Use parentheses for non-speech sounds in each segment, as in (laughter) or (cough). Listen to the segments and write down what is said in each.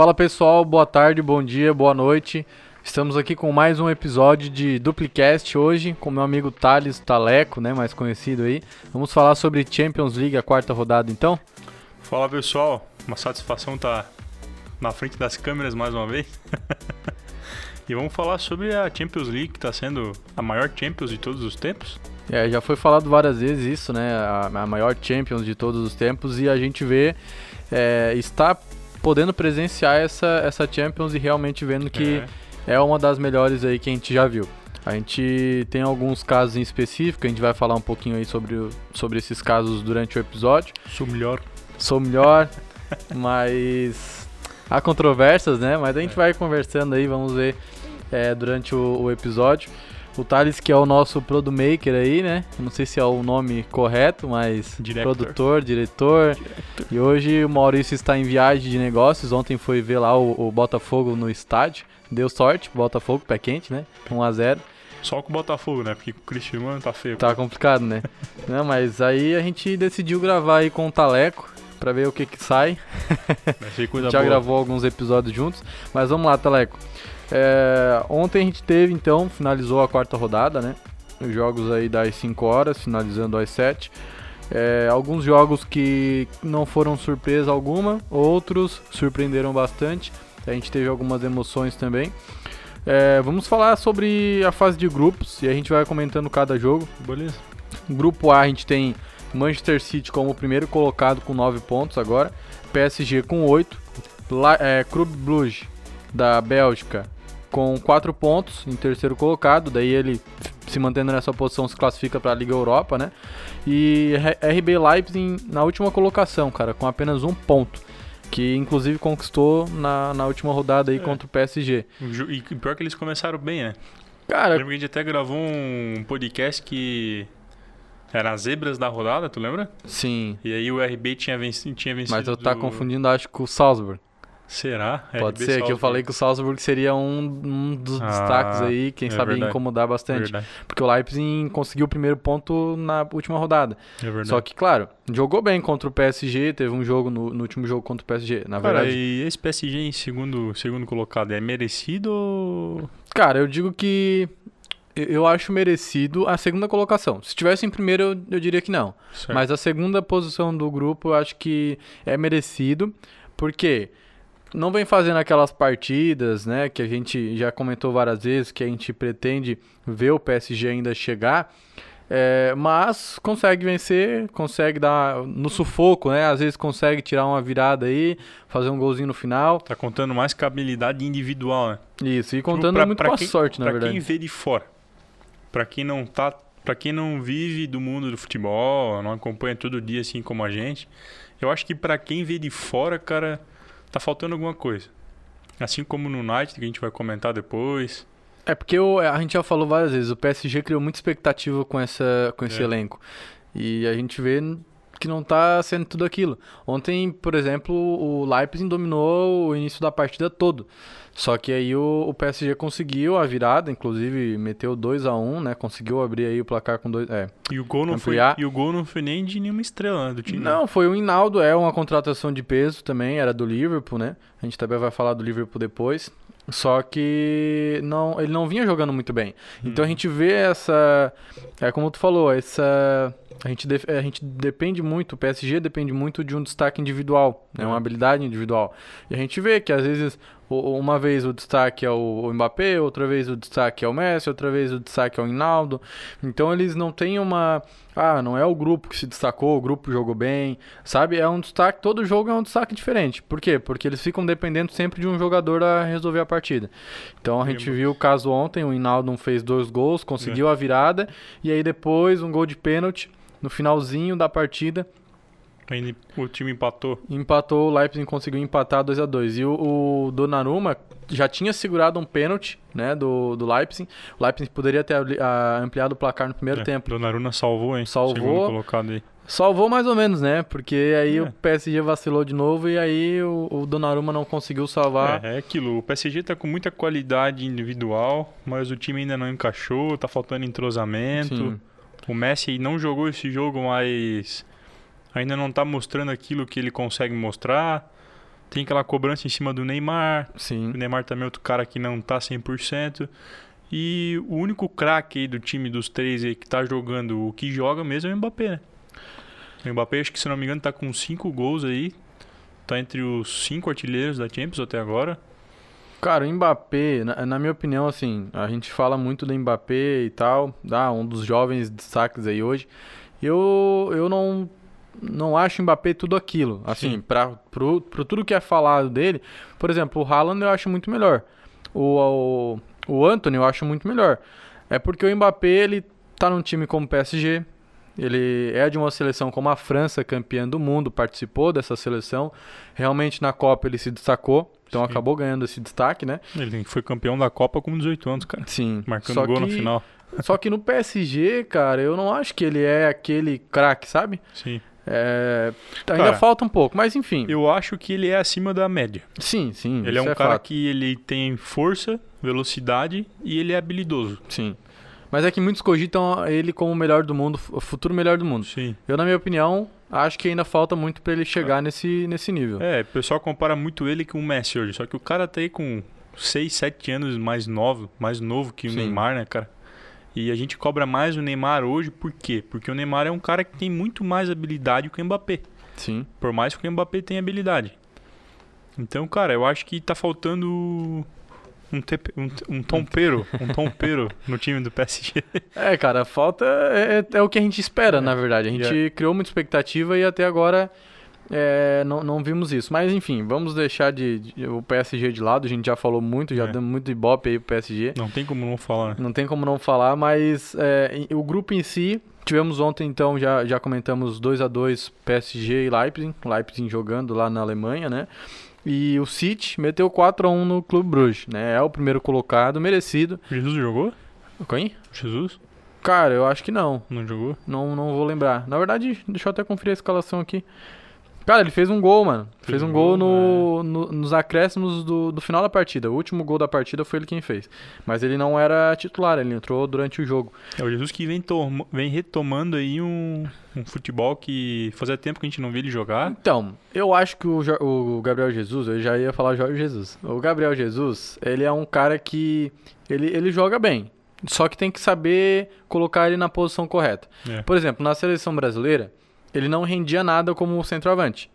Fala pessoal, boa tarde, bom dia, boa noite. Estamos aqui com mais um episódio de Duplicast hoje com meu amigo Thales Taleco, né, mais conhecido aí. Vamos falar sobre Champions League, a quarta rodada então. Fala pessoal, uma satisfação estar tá na frente das câmeras mais uma vez. (laughs) e vamos falar sobre a Champions League, que está sendo a maior Champions de todos os tempos. É, já foi falado várias vezes isso, né? A, a maior Champions de todos os tempos e a gente vê é, está podendo presenciar essa, essa Champions e realmente vendo que é. é uma das melhores aí que a gente já viu. A gente tem alguns casos em específico, a gente vai falar um pouquinho aí sobre, sobre esses casos durante o episódio. Sou melhor. Sou melhor, (laughs) mas há controvérsias, né? Mas a gente é. vai conversando aí, vamos ver é, durante o, o episódio. O Thales, que é o nosso Produmaker aí, né? Não sei se é o nome correto, mas Director. produtor, diretor. Director. E hoje o Maurício está em viagem de negócios. Ontem foi ver lá o, o Botafogo no estádio. Deu sorte, Botafogo, pé quente, né? 1x0. Só com o Botafogo, né? Porque com o Cristiano tá feio. Tá complicado, né? (laughs) não, mas aí a gente decidiu gravar aí com o Taleco pra ver o que que sai. (laughs) Já boa. gravou alguns episódios juntos. Mas vamos lá, Taleco. É, ontem a gente teve, então, finalizou a quarta rodada, né? Os jogos aí das 5 horas, finalizando às 7. É, alguns jogos que não foram surpresa alguma, outros surpreenderam bastante. A gente teve algumas emoções também. É, vamos falar sobre a fase de grupos e a gente vai comentando cada jogo. Beleza. Grupo A a gente tem Manchester City como primeiro colocado com 9 pontos agora, PSG com 8, La, é, Clube Brugge da Bélgica com 4 pontos em terceiro colocado, daí ele se mantendo nessa posição se classifica para a Liga Europa, né? E RB Leipzig na última colocação, cara, com apenas um ponto. Que inclusive conquistou na, na última rodada aí é. contra o PSG. E pior que eles começaram bem, né? Cara. Lembra que a gente até gravou um podcast que era as zebras da rodada, tu lembra? Sim. E aí o RB tinha vencido. Tinha vencido Mas eu tá do... confundindo, acho, com o Salzburg. Será? Pode RB ser, Salzburg. que eu falei que o Salzburg seria um, um dos ah, destaques aí, quem é sabe verdade. incomodar bastante. Verdade. Porque o Leipzig conseguiu o primeiro ponto na última rodada. É verdade. Só que, claro, jogou bem contra o PSG, teve um jogo no, no último jogo contra o PSG. Na Cara, verdade. e esse PSG em segundo, segundo colocado é merecido ou... Cara, eu digo que eu acho merecido a segunda colocação. Se tivesse em primeiro, eu, eu diria que não. Certo. Mas a segunda posição do grupo eu acho que é merecido, porque não vem fazendo aquelas partidas, né, que a gente já comentou várias vezes, que a gente pretende ver o PSG ainda chegar, é, mas consegue vencer, consegue dar no sufoco, né, às vezes consegue tirar uma virada aí, fazer um golzinho no final. Tá contando mais com a habilidade individual, né? Isso, e contando pra, muito pra com quem, a sorte, na pra verdade. Pra quem vê de fora, pra quem não tá, pra quem não vive do mundo do futebol, não acompanha todo dia assim como a gente, eu acho que pra quem vê de fora, cara tá faltando alguma coisa. Assim como no United, que a gente vai comentar depois. É porque o, a gente já falou várias vezes, o PSG criou muita expectativa com, essa, com esse é. elenco. E a gente vê que não está sendo tudo aquilo. Ontem, por exemplo, o Leipzig dominou o início da partida todo. Só que aí o, o PSG conseguiu a virada, inclusive meteu 2 a 1 um, né? Conseguiu abrir aí o placar com dois. É, e o gol não foi E o gol não foi nem de nenhuma estrela né, do time. Não, foi o Hinaldo, é uma contratação de peso também, era do Liverpool, né? A gente também vai falar do Liverpool depois. Só que não, ele não vinha jogando muito bem. Então a uhum. gente vê essa. É como tu falou, essa. A gente, de, a gente depende muito, o PSG depende muito de um destaque individual, né, uma uhum. habilidade individual. E a gente vê que às vezes uma vez o destaque é o Mbappé, outra vez o destaque é o Messi, outra vez o destaque é o Hinaldo. Então eles não têm uma. Ah, não é o grupo que se destacou, o grupo jogou bem, sabe? É um destaque, todo jogo é um destaque diferente. Por quê? Porque eles ficam dependendo sempre de um jogador a resolver a partida. Então a gente viu o caso ontem, o Hinaldo fez dois gols, conseguiu é. a virada, e aí depois um gol de pênalti no finalzinho da partida o time empatou. Empatou, o Leipzig conseguiu empatar 2 a 2 E o, o Donnarumma já tinha segurado um pênalti né, do, do Leipzig. O Leipzig poderia ter ampliado o placar no primeiro é, tempo. Donnarumma salvou, hein? Salvou. colocado aí. Salvou mais ou menos, né? Porque aí é. o PSG vacilou de novo e aí o, o Donnarumma não conseguiu salvar. É, é aquilo. O PSG tá com muita qualidade individual, mas o time ainda não encaixou, tá faltando entrosamento. Sim. O Messi não jogou esse jogo, mas ainda não está mostrando aquilo que ele consegue mostrar. Tem aquela cobrança em cima do Neymar. Sim. O Neymar também é outro cara que não tá 100%. E o único craque do time dos três que tá jogando o que joga mesmo é o Mbappé, né? O Mbappé, acho que se não me engano, tá com cinco gols aí. Tá entre os cinco artilheiros da Champions até agora. Cara, o Mbappé, na, na minha opinião, assim, a gente fala muito do Mbappé e tal, ah, um dos jovens destaques aí hoje. Eu, eu não, não acho o Mbappé tudo aquilo. Assim, Sim. pra, pro, pro tudo que é falado dele, por exemplo, o Haaland eu acho muito melhor. O, o, o Anthony eu acho muito melhor. É porque o Mbappé, ele tá num time como o PSG, ele é de uma seleção como a França, campeã do mundo, participou dessa seleção. Realmente na Copa ele se destacou, então Sim. acabou ganhando esse destaque, né? Ele foi campeão da Copa com 18 anos, cara. Sim. Marcando só gol que, no final. (laughs) Só que no PSG, cara, eu não acho que ele é aquele craque, sabe? Sim. É, ainda Cara, falta um pouco, mas enfim. Eu acho que ele é acima da média. Sim, sim. Ele é um cara fato. que ele tem força, velocidade e ele é habilidoso. Sim. Mas é que muitos cogitam ele como o melhor do mundo, o futuro melhor do mundo. Sim. Eu, na minha opinião, acho que ainda falta muito pra ele chegar nesse, nesse nível. É, o pessoal compara muito ele com o Messi hoje. Só que o cara tá aí com 6, 7 anos mais novo, mais novo que o Sim. Neymar, né, cara? E a gente cobra mais o Neymar hoje, por quê? Porque o Neymar é um cara que tem muito mais habilidade que o Mbappé. Sim. Por mais que o Mbappé tenha habilidade. Então, cara, eu acho que tá faltando um, tepe, um, um tompeiro, um tompeiro no time do PSG. É, cara, falta. É, é o que a gente espera, É. na verdade. A gente criou muita expectativa e até agora é, não, não vimos isso. Mas enfim, vamos deixar de, de- o PSG de lado. A gente já falou muito, já É. deu muito ibope aí pro PSG. Não tem como não falar, né? Não tem como não falar, mas é, o grupo em si, tivemos ontem então, já, já comentamos 2 a 2 PSG e Leipzig, Leipzig jogando lá na Alemanha, né? E o City meteu 4 a 1 no Clube Bruges, né? É o primeiro colocado, merecido. Jesus jogou? Quem? Jesus? Cara, eu acho que não. Não jogou? Não, não vou lembrar. Na verdade, deixa eu até conferir a escalação aqui. Cara, ele fez um gol, mano. Fez, Fez um gol, gol, no, no- nos acréscimos do, do final da partida. O último gol da partida foi ele quem fez. Mas ele não era titular, ele entrou durante o jogo. É o Jesus que vem, tom- vem retomando aí um, um futebol que fazia tempo que a gente não via ele jogar. Então, eu acho que o, o Gabriel Jesus, eu já ia falar Jorge Jesus. O Gabriel Jesus, ele é um cara que ele, ele joga bem. Só que tem que saber colocar ele na posição correta. É. Por exemplo, na seleção brasileira, ele não rendia nada como centroavante.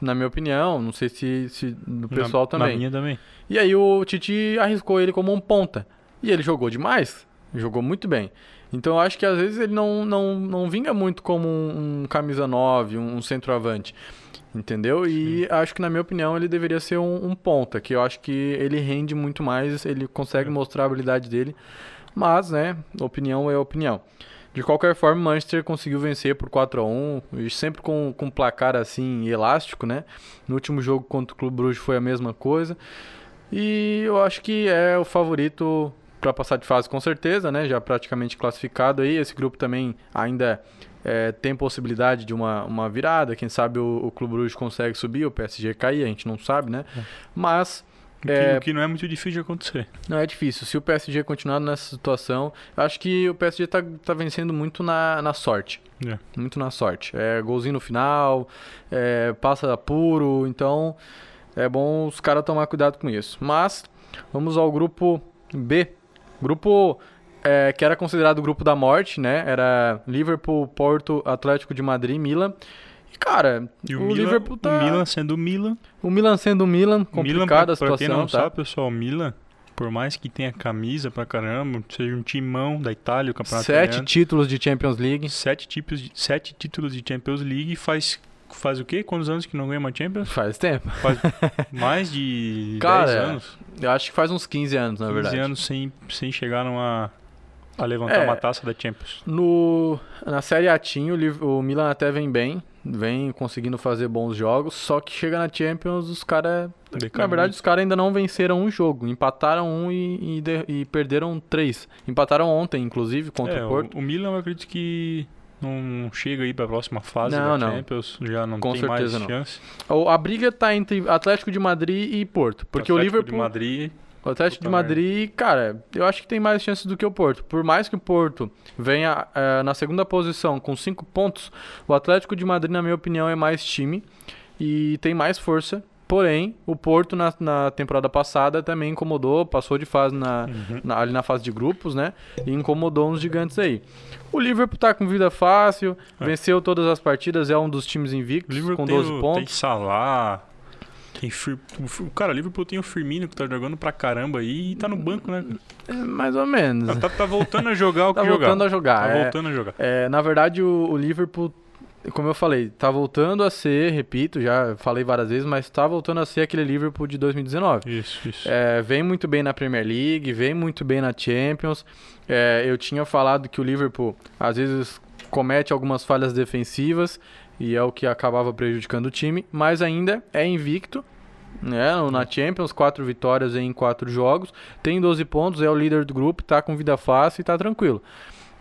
Na minha opinião, não sei se, se do pessoal na, também. Na minha também. E aí o Tite arriscou ele como um ponta. E ele jogou demais. Jogou muito bem. Então eu acho que às vezes ele não, não, não vinga muito como um, um camisa 9, um, centroavante. Entendeu? E acho que, na minha opinião, ele deveria ser um, um ponta, que eu acho que ele rende muito mais, ele consegue É. mostrar a habilidade dele. Mas, né, opinião é opinião. De qualquer forma, o Manchester conseguiu vencer por 4 a 1 e sempre com, com um placar assim elástico, né? No último jogo contra o Clube Bruges foi a mesma coisa. E eu acho que é o favorito para passar de fase com certeza, né? Já praticamente classificado aí. Esse grupo também ainda é, tem possibilidade de uma, uma virada. Quem sabe o, o Clube Bruges consegue subir, o PSG cair, a gente não sabe, né? Mas O que, É. que não é muito difícil de acontecer. não é difícil. Se o PSG continuar nessa situação, acho que o PSG tá, tá vencendo muito na, na sorte. É. Muito na sorte. É golzinho no final, é, passa puro, então é bom os caras tomar cuidado com isso. Mas vamos ao grupo B. Grupo é, que era considerado o grupo da morte, né? Era Liverpool, Porto, Atlético de Madrid, Milan. Cara, E o, o, Milan, Liverpool tá. o Milan sendo o Milan. o Milan sendo o Milan, complicada a situação, pra quem não tá? sabe, pessoal, o Milan, por mais que tenha camisa pra caramba, seja um timão da Itália, o campeonato Sete italiano, títulos de Champions League. sete, tipos de, sete títulos de Champions League faz faz o quê? Quantos anos que não ganha uma Champions? Faz tempo. Faz (laughs) mais de Cara, 10 anos, Eu acho que faz uns 15 anos, na 15 verdade. anos sem, sem chegar numa a levantar É. uma taça da Champions. No, na Série A o, o Milan até vem bem, vem conseguindo fazer bons jogos, só que chega na Champions, os caras... Na verdade, os caras ainda não venceram um jogo, empataram um e, e e perderam três. Empataram ontem, inclusive, contra é, o Porto. o, o Milan eu acredito que não chega aí pra próxima fase Não, da não. Champions, já não Com tem mais certeza não. chance. O- A briga tá entre Atlético de Madrid e Porto, porque o Atlético Liverpool... de Madrid O Atlético de Puta Madrid, cara, eu acho que tem mais chances do que o Porto. Por mais que o Porto venha eh, na segunda posição com cinco pontos, o Atlético de Madrid, na minha opinião, é mais time e tem mais força Porém, o Porto na, na temporada passada também incomodou, passou de fase na, Uhum. na- ali na fase de grupos, né? E incomodou uns gigantes aí. O Liverpool tá com vida fácil, É. venceu todas as partidas, é um dos times invictos com tem 12 o, Tem pontos. Salah. Tem Fir... Cara, o Liverpool tem o Firmino que tá jogando pra caramba aí e tá no banco, né? É, mais ou menos. Tá, tá voltando a jogar o (laughs) que Tá jogava. voltando a jogar. Tá é. voltando a jogar. É, na verdade, o, o Liverpool, como eu falei, tá voltando a ser, repito, já falei várias vezes, mas tá voltando a ser aquele Liverpool de 2019. Isso, isso. É, vem muito bem na Premier League, vem muito bem na Champions. É, eu tinha falado que o Liverpool às vezes comete algumas falhas defensivas e é o que acabava prejudicando o time, mas ainda é invicto. Né, na Champions, quatro vitórias em quatro jogos, tem 12 pontos, é o líder do grupo, tá com vida fácil e tá tranquilo.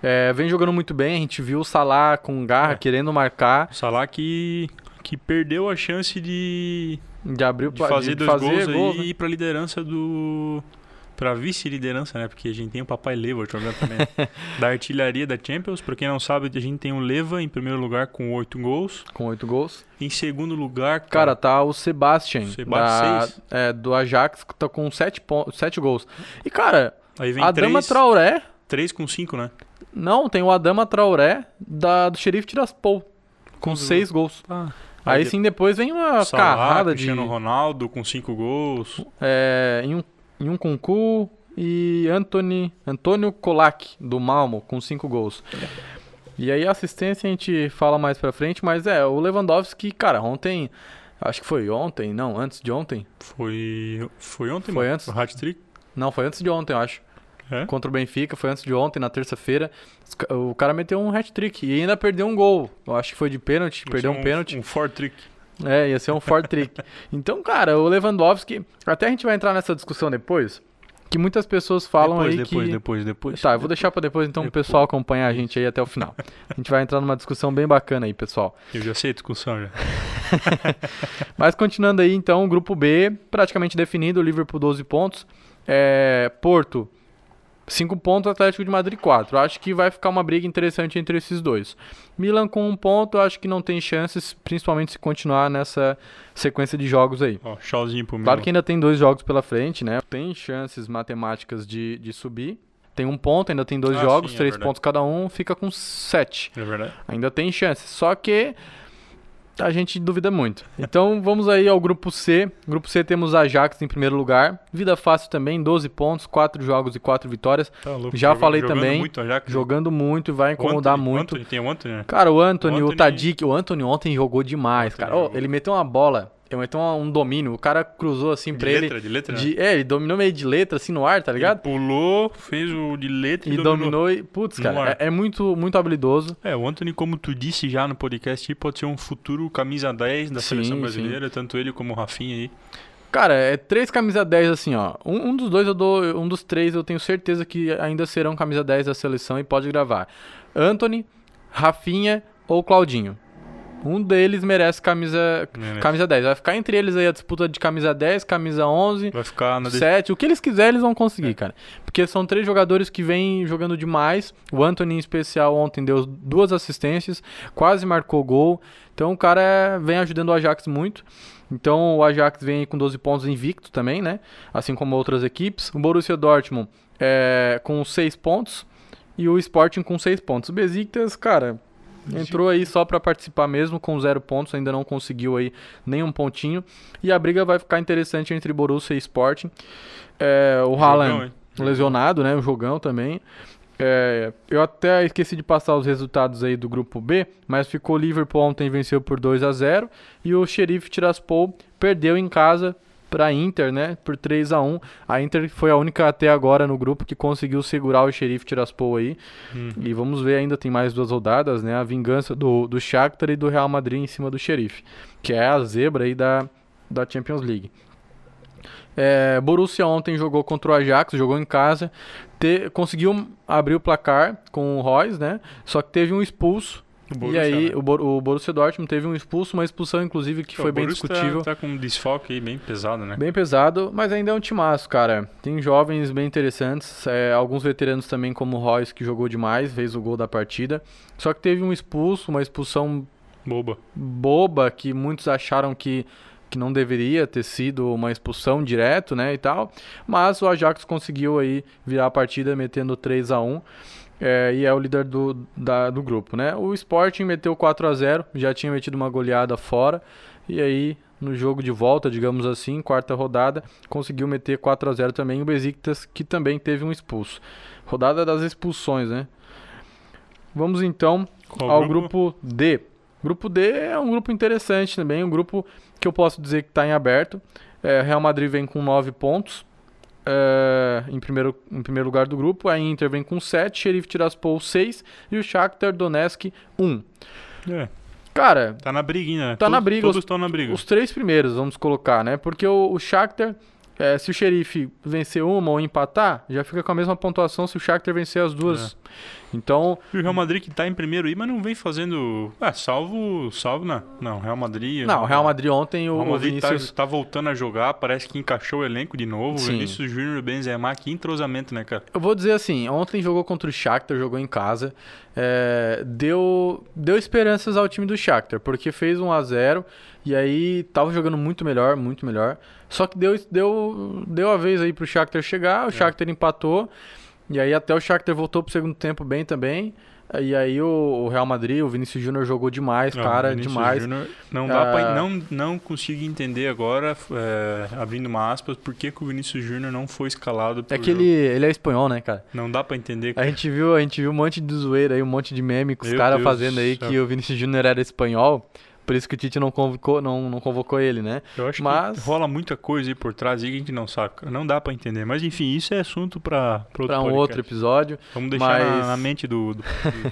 É, vem jogando muito bem, a gente viu o Salah com garra, É. querendo marcar, O Salah que, que perdeu a chance de, de abrir de fazer dois gols, gols, aí né? e ir pra liderança do. Pra vice-liderança, né? Porque a gente tem o Papai Leva jogando também. (laughs) da artilharia da Champions. Pra quem não sabe, a gente tem o Leva em primeiro lugar com oito gols. com oito gols. Em segundo lugar, Cara, cara, tá o Sebastian, Sebastian, da- é, do Ajax, que tá com sete, sete gols. E, cara, aí vem Adama três, Traoré... três com cinco, né? Não, tem o Adama Traoré da, do Xerife Tiraspol, com Quantos seis gols. Aí Aí de- sim, depois vem uma Salah, carrada de... Cristiano Ronaldo com cinco gols. É, em um, em um Kunku e Anthony, Antônio Colac, do Malmo, com cinco gols. E aí a assistência a gente fala mais pra frente, mas é, o Lewandowski, cara, ontem... Acho que foi ontem, não, antes de ontem. Foi, foi ontem, Foi mano? antes? O hat-trick. Não, foi antes de ontem, eu acho. É? Contra o Benfica, foi antes de ontem, na terça-feira. O cara meteu um hat-trick e ainda perdeu um gol. Eu acho que foi de pênalti, perdeu um ser pênalti. Um for trick. É, ia ser um forte trick. (laughs) Então, cara, o Lewandowski, até a gente vai entrar nessa discussão depois, que muitas pessoas falam depois, aí depois, que... depois, depois. Tá, eu vou deixar pra depois então o Depois. pessoal acompanhar a gente aí até o final. A gente vai entrar numa discussão bem bacana aí, pessoal. Eu já sei a discussão já. (laughs) Mas continuando aí, então, o grupo B, praticamente definido, o Liverpool 12 pontos, é, Porto 5 pontos, Atlético de Madrid 4. Acho que vai ficar uma briga interessante entre esses dois. Milan com um ponto, acho que não tem chances, principalmente se continuar nessa sequência de jogos aí. Ó, tchauzinho pro Claro Milan. que ainda tem dois jogos pela frente, né? Tem chances matemáticas de, de subir. Tem um ponto, ainda tem dois Ah, jogos, sim, é três verdade. pontos cada um, fica com sete. É verdade. Ainda tem chances. Só que a gente duvida muito. Então vamos aí ao grupo C. Grupo C temos Ajax em primeiro lugar. Vida fácil também, 12 pontos, 4 jogos e 4 vitórias. Tá louco. Já Jogando- falei jogando também, Muito, Ajax. Jogando muito e vai O incomodar Anthony- o muito. Anthony, tem o Anthony, né? Cara, o Anthony, o, O Anthony- Tadic, o Anthony ontem jogou demais, O cara. Anthony Ó, jogou. ele meteu uma bola, ele meteu uma- um domínio. O cara cruzou assim De pra ele. letra, de letra, de- é, ele dominou meio de letra assim no ar, tá ligado? Ele pulou, fez o de letra e, E dominou e. Putz, cara, ar. é, é muito, muito habilidoso. É, o Anthony, como tu disse já no podcast, pode ser um futuro camisa 10 da Sim, seleção sim. brasileira, tanto ele como o Rafinha aí. Cara, é três camisa 10 assim, ó. Um, um dos dois eu dou. Um dos três eu tenho certeza que ainda serão camisa 10 da seleção e pode gravar. Anthony, Rafinha ou Claudinho. Um deles merece camisa, Merece. camisa 10. Vai ficar entre eles aí a disputa de camisa 10, camisa 11, Vai ficar na de... 7. O que eles quiserem, eles vão conseguir, É. cara. Porque são três jogadores que vêm jogando demais. O Anthony, em especial, ontem deu duas assistências, quase marcou gol. Então o cara é- vem ajudando o Ajax muito. Então o Ajax vem aí com 12 pontos invicto também, né? Assim como outras equipes. O Borussia Dortmund é, com 6 pontos. E o Sporting com 6 pontos. O Besiktas, cara, entrou aí só pra participar mesmo com 0 pontos. Ainda não conseguiu aí nenhum pontinho. E a briga vai ficar interessante entre Borussia e Sporting. É, o Haaland lesionado, né? O jogão também. É, eu até esqueci de passar os resultados aí do grupo B, mas ficou Liverpool ontem venceu por 2 a 0 e o Sheriff Tiraspol perdeu em casa para Inter, né, por 3 a 1. A Inter foi a única até agora no grupo que conseguiu segurar o Sheriff Tiraspol aí. Hum. E vamos ver ainda tem mais duas rodadas, né, a vingança do do Shakhtar e do Real Madrid em cima do Sheriff, que é a zebra aí da da Champions League. É, Borussia ontem jogou contra o Ajax, jogou em casa, te- conseguiu abrir o placar com o Royce, né? Só que teve um expulso. O e Borussia, aí né? o, Bor- o Borussia Dortmund teve um expulso, uma expulsão inclusive que Pô, foi bem Borussia discutível. Tá, tá com um desfalque aí bem pesado, né? Bem pesado, mas ainda é um timaço, cara. Tem jovens bem interessantes, é, alguns veteranos também, como o Royce, que jogou demais, fez o gol da partida. Só que teve um expulso, uma expulsão Boba. boba, que muitos acharam que, que não deveria ter sido uma expulsão direto, né, e tal. Mas o Ajax conseguiu aí virar a partida metendo 3 a 1 é, e é o líder do, da, do grupo, né? O Sporting meteu 4 a 0 já tinha metido uma goleada fora, e aí no jogo de volta, digamos assim, quarta rodada, conseguiu meter 4 a 0 também o Besiktas, que também teve um expulso. Rodada das expulsões, né? Vamos então Qual ao grupo? grupo D. Grupo D é um grupo interessante também, um grupo que eu posso dizer que está em aberto. É, Real Madrid vem com 9 pontos é, em, primeiro, em primeiro lugar do grupo, a Inter vem com 7, Sheriff Tiraspol 6 e o Shakhtar Donetsk 1. É. Cara. Tá na briguinha, né? Tá na briga. Todos estão na briga. Os três primeiros, vamos colocar, né? Porque o, o Shakhtar, é, se o Xerife vencer uma ou empatar, já fica com a mesma pontuação se o Shakhtar vencer as duas. É. Então. E o Real Madrid que tá em primeiro aí, mas não vem fazendo. Ah, salvo. Salvo, não. Não, Real Madrid. Não, o Real Madrid ontem o. Real Madrid tá, Vinícius... tá, tá, voltando a jogar, parece que encaixou o elenco de novo. Sim. O Vinícius Júnior Benzema, que entrosamento, né, cara? Eu vou dizer assim, ontem jogou contra o Shakhtar, jogou em casa. É, deu, deu esperanças ao time do Shakhtar, porque fez 1 a 0 e aí tava jogando muito melhor, muito melhor. Só que deu, deu, deu a vez aí pro Shakhtar chegar, o é. Shakhtar empatou. E aí até o Shakhtar voltou pro segundo tempo bem também. E aí o, Real Madrid, o Vinícius Júnior jogou demais, não, cara, demais. Júnior não dá pra, ah. não não consigo entender agora, é, abrindo uma aspas, por que, que o Vinícius Júnior não foi escalado É que ele, ele é espanhol, né, cara? Não dá para entender. A gente viu, a gente viu um monte de zoeira aí, um monte de meme com os caras fazendo aí que o Vinícius Júnior era espanhol. Por isso que o Tite não convocou, não, não convocou ele, né? Eu acho Mas... que rola muita coisa aí por trás que a gente não saca. Não dá para entender. Mas enfim, isso é assunto para outro, pra um podcast. outro episódio. Vamos deixar Mas... na, na, mente do, do, do,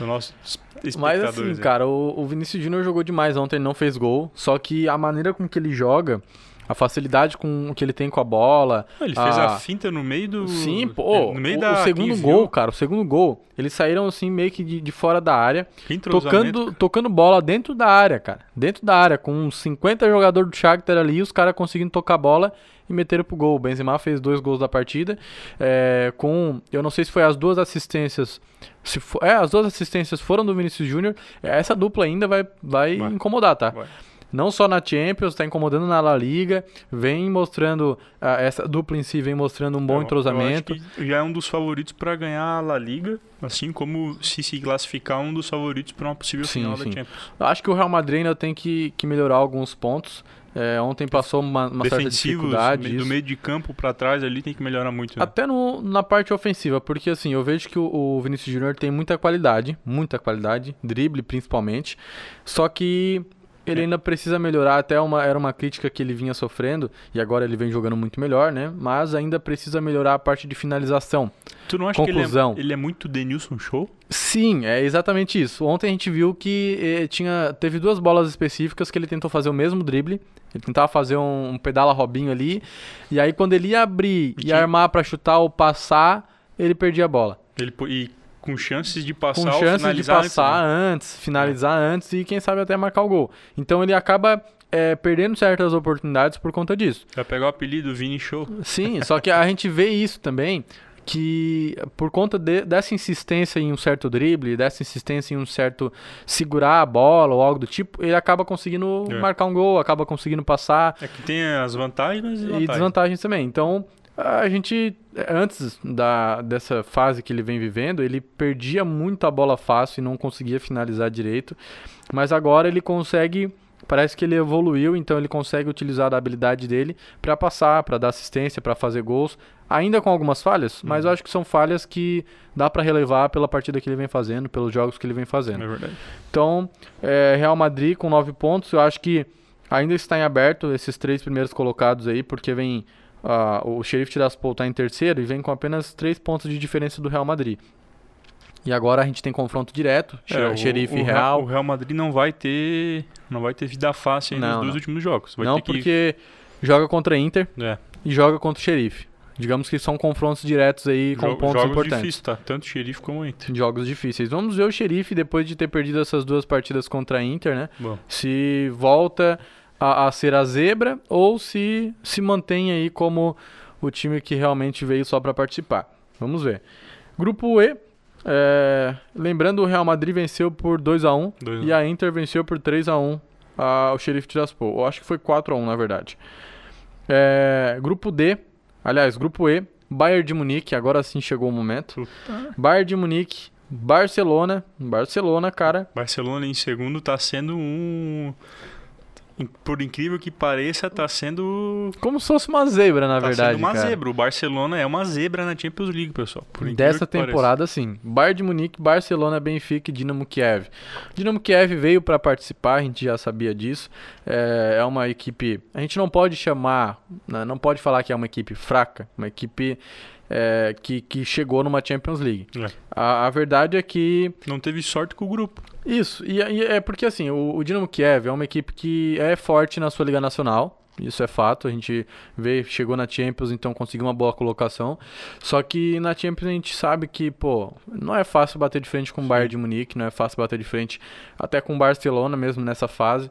do nosso (laughs) Mas assim, aí. cara, o, o Vinícius Júnior jogou demais ontem, ele não fez gol. Só que a maneira com que ele joga a facilidade com que ele tem com a bola. Ele fez a, a finta no meio do. Sim, pô. No meio o, da. O segundo gol, cara, o segundo gol. Eles saíram assim meio que de, de fora da área. Tocando, tocando bola dentro da área, cara. Dentro da área, com uns 50 jogadores do Shakhtar ali, os caras conseguindo tocar bola e meteram pro gol. O Benzema fez dois gols da partida. É, com. Eu não sei se foi as duas assistências. Se for, é, as duas assistências foram do Vinícius Júnior. Essa dupla ainda vai, vai, vai. incomodar, tá? Vai não só na Champions, está incomodando na La Liga, vem mostrando, uh, essa dupla em si vem mostrando um bom eu, entrosamento. Eu já é um dos favoritos para ganhar a La Liga, assim como se se classificar um dos favoritos para uma possível sim, final sim. da Champions. Acho que o Real Madrid ainda tem que, que melhorar alguns pontos. É, ontem passou uma, uma certa dificuldade. Do meio de campo para trás ali tem que melhorar muito. Né? Até no, na parte ofensiva, porque assim, eu vejo que o, o Vinícius Júnior tem muita qualidade, muita qualidade, drible principalmente, só que ele ainda precisa melhorar, até uma, era uma crítica que ele vinha sofrendo, e agora ele vem jogando muito melhor, né? Mas ainda precisa melhorar a parte de finalização. Tu não acha Conclusão. que ele é, ele é muito Denilson Show? Sim, é exatamente isso. Ontem a gente viu que eh, tinha, teve duas bolas específicas que ele tentou fazer o mesmo drible. Ele tentava fazer um, um pedala Robinho ali. E aí quando ele ia abrir e, e armar para chutar ou passar, ele perdia a bola. Ele, e com chances de passar com chances de passar antes, antes finalizar é. antes e quem sabe até marcar o gol. Então ele acaba é, perdendo certas oportunidades por conta disso. Vai pegar o apelido Vini Show. Sim, só que a gente vê isso também que por conta de, dessa insistência em um certo drible, dessa insistência em um certo segurar a bola ou algo do tipo, ele acaba conseguindo é. marcar um gol, acaba conseguindo passar. É que tem as vantagens e desvantagens também. Então, a gente, antes da, dessa fase que ele vem vivendo, ele perdia muito a bola fácil e não conseguia finalizar direito. Mas agora ele consegue, parece que ele evoluiu, então ele consegue utilizar a habilidade dele para passar, para dar assistência, para fazer gols. Ainda com algumas falhas, mas eu uhum. acho que são falhas que dá para relevar pela partida que ele vem fazendo, pelos jogos que ele vem fazendo. É. Então, é, Real Madrid com nove pontos, eu acho que ainda está em aberto esses três primeiros colocados aí, porque vem Uh, o Sheriff Tiraspol está em terceiro e vem com apenas três pontos de diferença do Real Madrid. E agora a gente tem confronto direto, é, Xerife e Real. O Real Madrid não vai ter, não vai ter vida fácil nos dois últimos jogos. Vai não, porque que... joga contra Inter é. e joga contra o Xerife. Digamos que são confrontos diretos aí com jo pontos jogos importantes. Jogos difíceis, tá? Tanto Xerife como Inter. Jogos difíceis. Vamos ver o Xerife depois de ter perdido essas duas partidas contra a Inter, né? Bom. Se volta a, a ser a zebra ou se se mantém aí como o time que realmente veio só para participar. Vamos ver. Grupo E, é, lembrando, o Real Madrid venceu por 2 a 1 2 e a Inter venceu por 3 a 1 ao Sheriff Tiraspol. Eu acho que foi 4 a 1 na verdade. É, grupo D, aliás, grupo E, Bayern de Munique, agora sim chegou o momento. Puta. Bayern de Munique, Barcelona, Barcelona, cara. Barcelona em segundo tá sendo um. Por incrível que pareça, tá sendo. Como se fosse uma zebra, na tá verdade, sendo uma cara. zebra. O Barcelona é uma zebra na Champions League, pessoal. Por Dessa que pareça. temporada, sim. Bayern de Munique, Barcelona, Benfica e Dinamo Kiev. Dinamo Kiev veio para participar, a gente já sabia disso. É, é uma equipe. A gente não pode chamar, né, não pode falar que é uma equipe fraca, uma equipe é, que, que chegou numa Champions League. É. A, a verdade é que Não teve sorte com o grupo. Isso, e, e é porque assim, o, o Dinamo Kiev é uma equipe que é forte na sua Liga Nacional. Isso é fato, a gente vê, chegou na Champions, então conseguiu uma boa colocação. Só que na Champions a gente sabe que, pô, não é fácil bater de frente com o Bayern de Munique, não é fácil bater de frente até com o Barcelona mesmo nessa fase.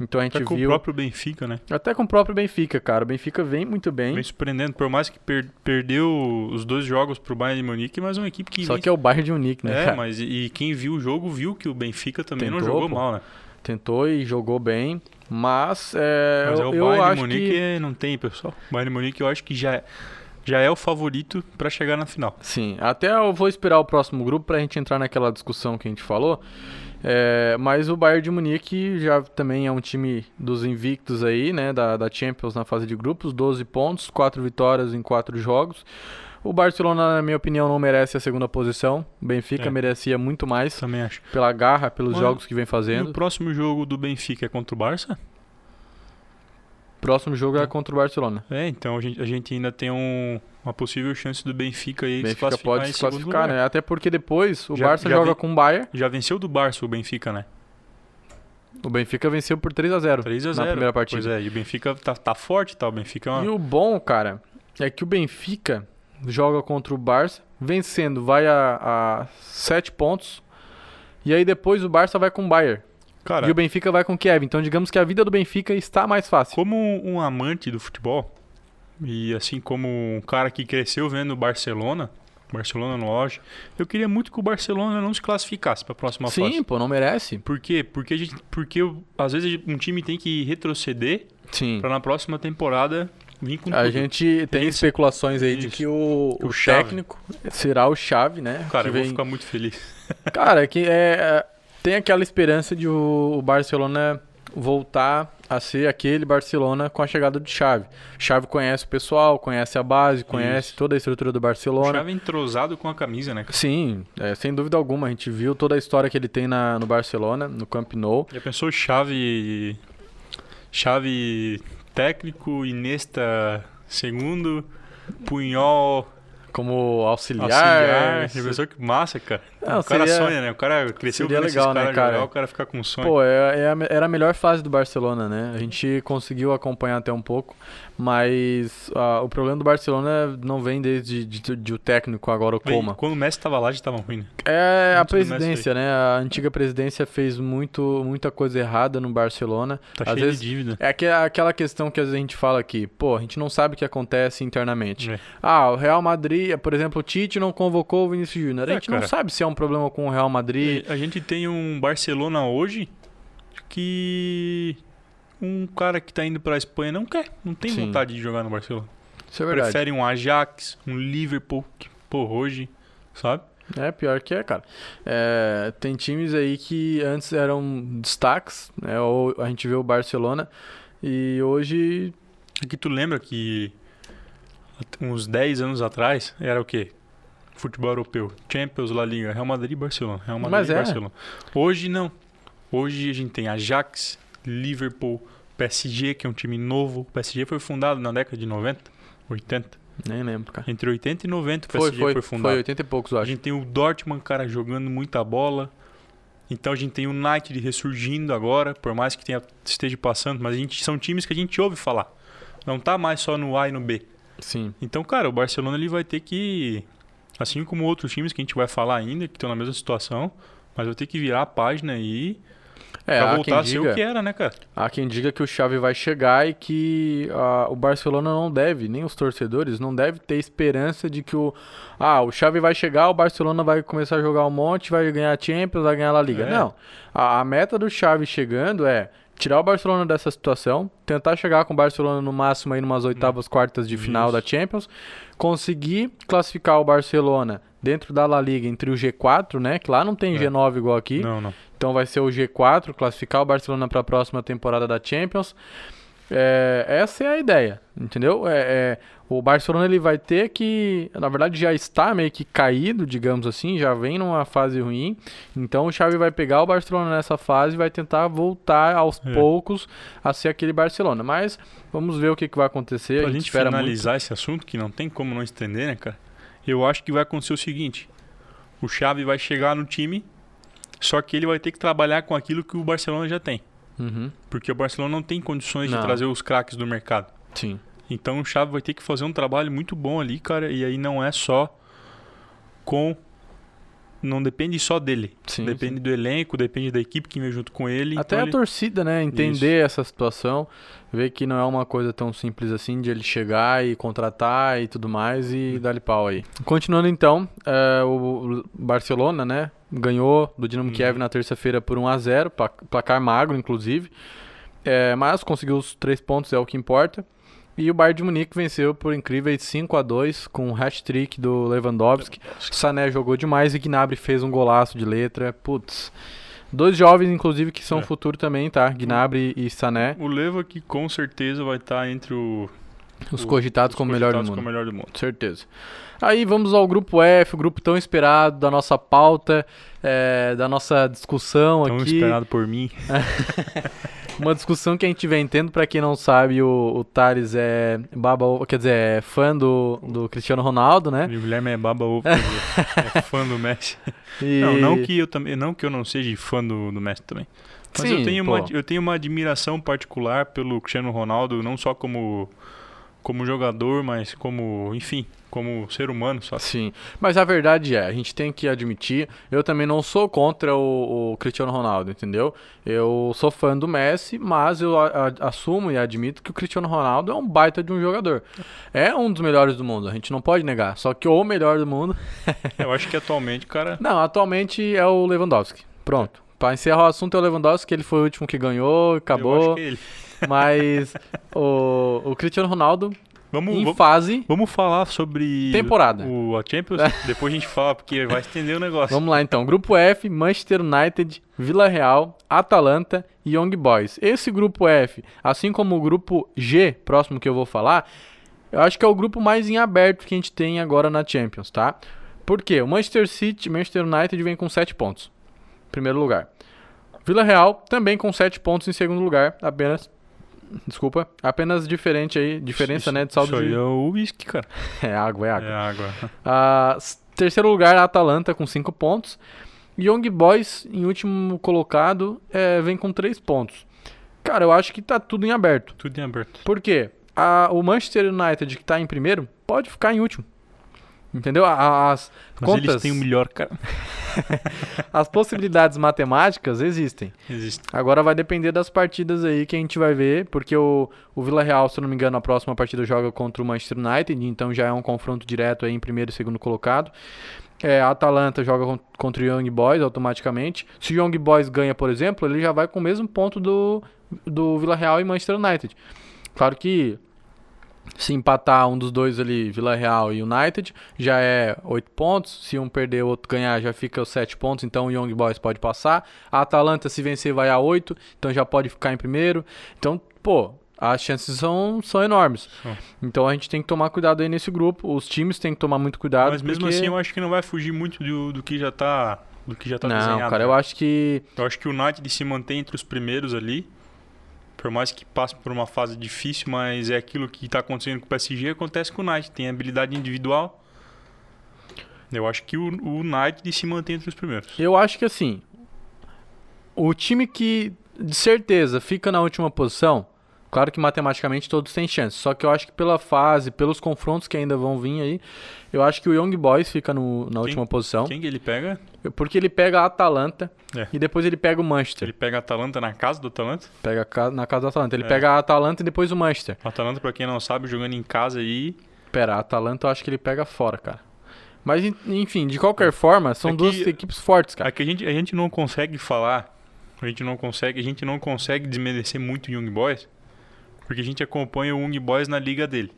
Então a gente Até com o viu. próprio Benfica, né? Até com o próprio Benfica, cara. O Benfica vem muito bem. Vem surpreendendo. Por mais que per- perdeu os dois jogos pro Bayern de Munique, mas é uma equipe que. Só vem- que é o Bayern de Munique, né, É, cara? mas e, quem viu o jogo viu que o Benfica também não Tentou, jogou pô. mal, né? Tentou e jogou bem. Mas, é, Mas é o eu Bayern de Munique que. não tem, pessoal. O Bayern de Munique eu acho que já, é- já é o favorito pra chegar na final. Sim, até eu vou esperar o próximo grupo pra gente entrar naquela discussão que a gente falou. É, mas o Bayern de Munique já também é um time dos invictos aí, né, da, da Champions na fase de grupos, 12 pontos, 4 vitórias em 4 jogos. O Barcelona, na minha opinião, não merece a segunda posição. O Benfica É. merecia muito mais Também acho. pela garra, pelos jogos que vem E o fazendo. próximo jogo do Benfica é contra o Barça? Próximo jogo é contra o Barcelona. É, então a gente, a gente ainda tem um- uma possível chance do Benfica aí O se Benfica classificar pode se classificar, né? Até porque depois o Já- Barça já joga com o Bayern. Já venceu do Barça o Benfica, né? O Benfica venceu por 3 a 0 3 a 0 na primeira partida. Pois é, e o Benfica tá, tá forte, tá? O Benfica é uma... E o bom, cara, é que o Benfica joga contra o Barça, vencendo, vai a, a 7 pontos. E aí depois o Barça vai com o Bayern. Cara, E o Benfica vai com o Kiev. Então digamos que a vida do Benfica está mais fácil. como um amante do futebol, e assim como um cara que cresceu vendo o Barcelona, Barcelona no auge, eu queria muito que o Barcelona não se classificasse pra próxima Sim, fase. pô, não merece. Por quê? Porque, a gente, porque às vezes um time tem que retroceder Sim. pra na próxima temporada vir com A tudo. gente tem especulações aí de Isso. que o, O o Xavi. técnico será o Chave, né? Cara, que eu vou vem- ficar muito feliz. Cara, que é, é, tem aquela esperança de o, o Barcelona voltar a ser aquele Barcelona com a chegada do Xavi. Xavi conhece o pessoal, conhece a base, conhece Isso. toda a estrutura do O Barcelona. Xavi entrosado com a camisa, né? cara? Sim, é, sem dúvida alguma. A gente viu toda a história que ele tem na, no Barcelona, no Camp Nou. Já pensou chave chave técnico, Inesta segundo, Punhol Como auxiliar. auxiliar. Pensou que massa, cara? Não, o cara seria- sonha, né? O cara cresceu seria legal, né, cara? jogar, o cara fica com sonho. Pô, é, é a era a melhor fase do Barcelona, né? A gente conseguiu acompanhar até um pouco, mas ah, o problema do Barcelona não vem desde de, de o técnico agora o Coma. Quando o Messi tava lá, já tava ruim, né? É a Muito Messi presidência, né? A antiga presidência fez muito, muita coisa errada no Barcelona. Tá Às cheio vezes- de dívida. É aque- aquela questão que às vezes a gente fala aqui, pô, a gente não sabe o que acontece internamente. É. Ah, o Real Madrid, por exemplo, o Tite não convocou o Vinícius Júnior. A É, gente não cara. sabe se é um problema com o Real Madrid. E a gente tem um Barcelona hoje que um cara que tá indo pra Espanha não quer, não tem Sim. vontade de jogar no Barcelona. Isso é verdade. Prefere um Ajax, um Liverpool, que, pô, hoje, sabe? É, pior que é, cara. É, tem times aí que antes eram destaques, né? Ou a gente vê o Barcelona e hoje É que tu lembra que uns 10 anos atrás era o quê? Futebol europeu, Champions, La Liga, Real Madrid e Barcelona. Real Madrid Mas e é. Barcelona. Hoje não. Hoje a gente tem Ajax, Liverpool, PSG, que é um time novo. O PSG foi fundado na década de 90, 80. nem lembro, cara. Entre 80 e 90 o Foi, PSG foi, foi foi fundado. 80 e poucos, eu A acho. gente tem o Dortmund, cara, jogando muita bola. Então a gente tem o United ressurgindo agora, por mais que tenha, esteja passando, mas a gente são times que a gente ouve falar. Não tá mais só no A e no B. Sim. Então, cara, o Barcelona ele vai ter que, assim como outros times que a gente vai falar ainda, que estão na mesma situação, mas vai ter que virar a página aí É, pra voltar a ser diga, o que era, né, cara? há quem diga que o Xavi vai chegar e que ah, o Barcelona não deve, nem os torcedores, não deve ter esperança de que o... Ah, o Xavi vai chegar, o Barcelona vai começar a jogar um monte, vai ganhar a Champions, vai ganhar a La Liga. É. Não. A, a meta do Xavi chegando é tirar o Barcelona dessa situação, tentar chegar com o Barcelona no máximo aí numas oitavas, quartas de final Isso. da Champions, conseguir classificar o Barcelona dentro da La Liga entre o G4, né? Que lá não tem É. G9 igual aqui. Não, não. Então vai ser o G4, classificar o Barcelona para a próxima temporada da Champions. É, essa é a ideia, entendeu? É, é, o Barcelona ele vai ter que, na verdade, já está meio que caído, digamos assim, já vem numa fase ruim. Então o Xavi vai pegar o Barcelona nessa fase e vai tentar voltar aos É. poucos a ser aquele Barcelona. Mas vamos ver o que, que vai acontecer. Pra a gente, gente finalizar esse assunto, que não tem como não estender, né, cara? Eu acho que vai acontecer o seguinte: o Xavi vai chegar no time, só que ele vai ter que trabalhar com aquilo que o Barcelona já tem. Uhum, Porque o Barcelona não tem condições Não. de trazer os craques do mercado. sim. Então o Xavi vai ter que fazer um trabalho muito bom ali, cara, e aí não é só com não depende só dele. Sim, depende do elenco, depende da equipe que vem junto com ele. Até então a ele- torcida, né? Entender essa situação, ver que não é uma coisa tão simples assim de ele chegar e contratar e tudo mais e dar-lhe pau aí. Continuando então, é, o Barcelona, né? Ganhou do Dinamo Uhum. Kiev na terça-feira por 1 a 0 pla- placar magro, inclusive. É, mas conseguiu os três pontos, é o que importa. E o Bayern de Munique venceu por incríveis 5 a 2 com um hat-trick do Lewandowski. Sané jogou demais e Gnabry fez um golaço de letra. Putz. Dois jovens, inclusive, que são É. futuro também, tá? Gnabry e Sané. O Leva que com certeza vai estar entre o, Os o- cogitados os como o melhor do mundo. como o melhor do mundo. Certeza. Aí vamos ao grupo F, o grupo tão esperado da nossa pauta, é, da nossa discussão Tão aqui. esperado por mim. (laughs) Uma discussão que a gente vem tendo, pra quem não sabe, o, o Thales é baba, ovo- quer dizer, é fã do, do Cristiano Ronaldo, né? O Guilherme é baba ovo, (laughs) é fã do Messi. E- Não, não que eu também, não que eu não seja fã do, do Messi também. Mas Sim, eu tenho pô. uma eu tenho uma admiração particular pelo Cristiano Ronaldo, não só como como jogador, mas como, enfim, como ser humano, só. Sim, mas a verdade é, a gente tem que admitir, eu também não sou contra o, o Cristiano Ronaldo, entendeu? Eu sou fã do Messi, mas eu a- a- assumo e admito que o Cristiano Ronaldo é um baita de um jogador. É um dos melhores do mundo, a gente não pode negar. Só que o melhor do mundo, (laughs) Eu acho que atualmente, cara, não, atualmente é o Lewandowski. Pronto. Pra encerrar o assunto é o Lewandowski, ele foi o último que ganhou, eu acabou. acho que ele. Mas o, o Cristiano Ronaldo, Vamos, em vamos, fase, vamos falar sobre Temporada. o a Champions, (laughs) depois a gente fala porque vai estender o negócio. Vamos lá então. Grupo F, Manchester United, Vila Real, Atalanta e Young Boys. Esse grupo F, assim como o grupo G, próximo que eu vou falar, eu acho que é o grupo mais em aberto que a gente tem agora na Champions, tá? Por quê? O Manchester City, Manchester United vem com 7 pontos. Primeiro lugar. Vila Real também com 7 pontos em segundo lugar, apenas Desculpa, apenas diferente aí, diferença, né, de saldo Isso aí de é o whisky, cara. é água, é água. É água. Ah, terceiro lugar, a Atalanta com 5 pontos. Young Boys, em último colocado, é, vem com 3 pontos. Cara, eu acho que tá tudo em aberto. Tudo em aberto. Por quê? A- o Manchester United, que tá em primeiro, pode ficar em último. Entendeu? As Mas contas, eles têm o melhor, cara. (laughs) as possibilidades matemáticas existem. Existe. Agora vai depender das partidas aí que a gente vai ver, porque o, o Vila Real, se eu não me engano, a próxima partida joga contra o Manchester United, então já é um confronto direto aí em primeiro e segundo colocado. É, a Atalanta joga con- contra o Young Boys automaticamente. Se o Young Boys ganha, por exemplo, ele já vai com o mesmo ponto do, do Vila Real e Manchester United. Claro que se empatar um dos dois ali, Vila Real e United, já é 8 pontos. Se um perder, o outro ganhar, já fica os 7 pontos. Então o Young Boys pode passar. A Atalanta, se vencer, vai a 8. Então já pode ficar em primeiro. Então, pô, as chances são, são enormes. Então a gente tem que tomar cuidado aí nesse grupo. Os times têm que tomar muito cuidado. Mas mesmo porque- assim, eu acho que não vai fugir muito do, do que já tá, do que já tá Não, desenhado. cara, eu acho que. Eu acho que o United se mantém entre os primeiros ali. Por mais que passe por uma fase difícil, mas é aquilo que está acontecendo com o PSG, acontece com o United. Tem habilidade individual. Eu acho que o, o United se mantém entre os primeiros. Eu acho que assim. O time que de certeza fica na última posição. Claro que matematicamente todos têm chance. Só que eu acho que pela fase, pelos confrontos que ainda vão vir aí, eu acho que o Young Boys fica no- na última posição. Quem que ele pega? Porque ele pega a Atalanta É. e depois ele pega o Manchester. Ele pega a Atalanta na casa do Atalanta. Pega a na casa da Atalanta. Ele É. pega a Atalanta e depois o Manchester. O Atalanta, pra quem não sabe, jogando em casa aí. Pera, a Atalanta eu acho que ele pega fora, cara. Mas en- enfim, de qualquer forma, são É duas equipes fortes, cara. Aqui a gente, a gente não consegue falar a gente não consegue, a gente não consegue desmerecer muito o Young Boys, porque a gente acompanha o Young Boys na liga dele.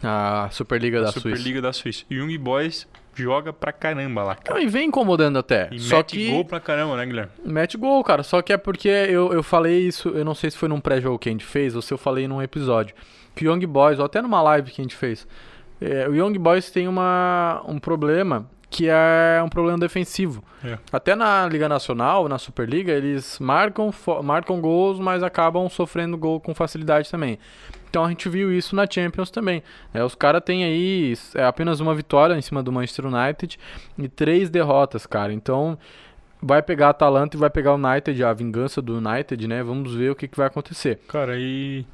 A Superliga da Superliga Suíça. da Suíça. E o Young Boys joga pra caramba lá. cara. Não, e vem incomodando até. E só mete que gol pra caramba, né, Guilherme? mete gol, cara. Só que é porque eu, eu falei isso, eu não sei se foi num pré-jogo que a gente fez ou se eu falei num episódio. Que o Young Boys, ou até numa live que a gente fez, é, o Young Boys tem uma, um problema que é um problema defensivo. É. Até na Liga Nacional, na Superliga, eles marcam, marcam gols, mas acabam sofrendo gol com facilidade também. Então a gente viu isso na Champions também. É, os caras têm aí é, apenas uma vitória em cima do Manchester United e três derrotas, cara. Então vai pegar a Atalanta e vai pegar o United, a vingança do United, né? Vamos ver o que, que vai acontecer. Cara, e,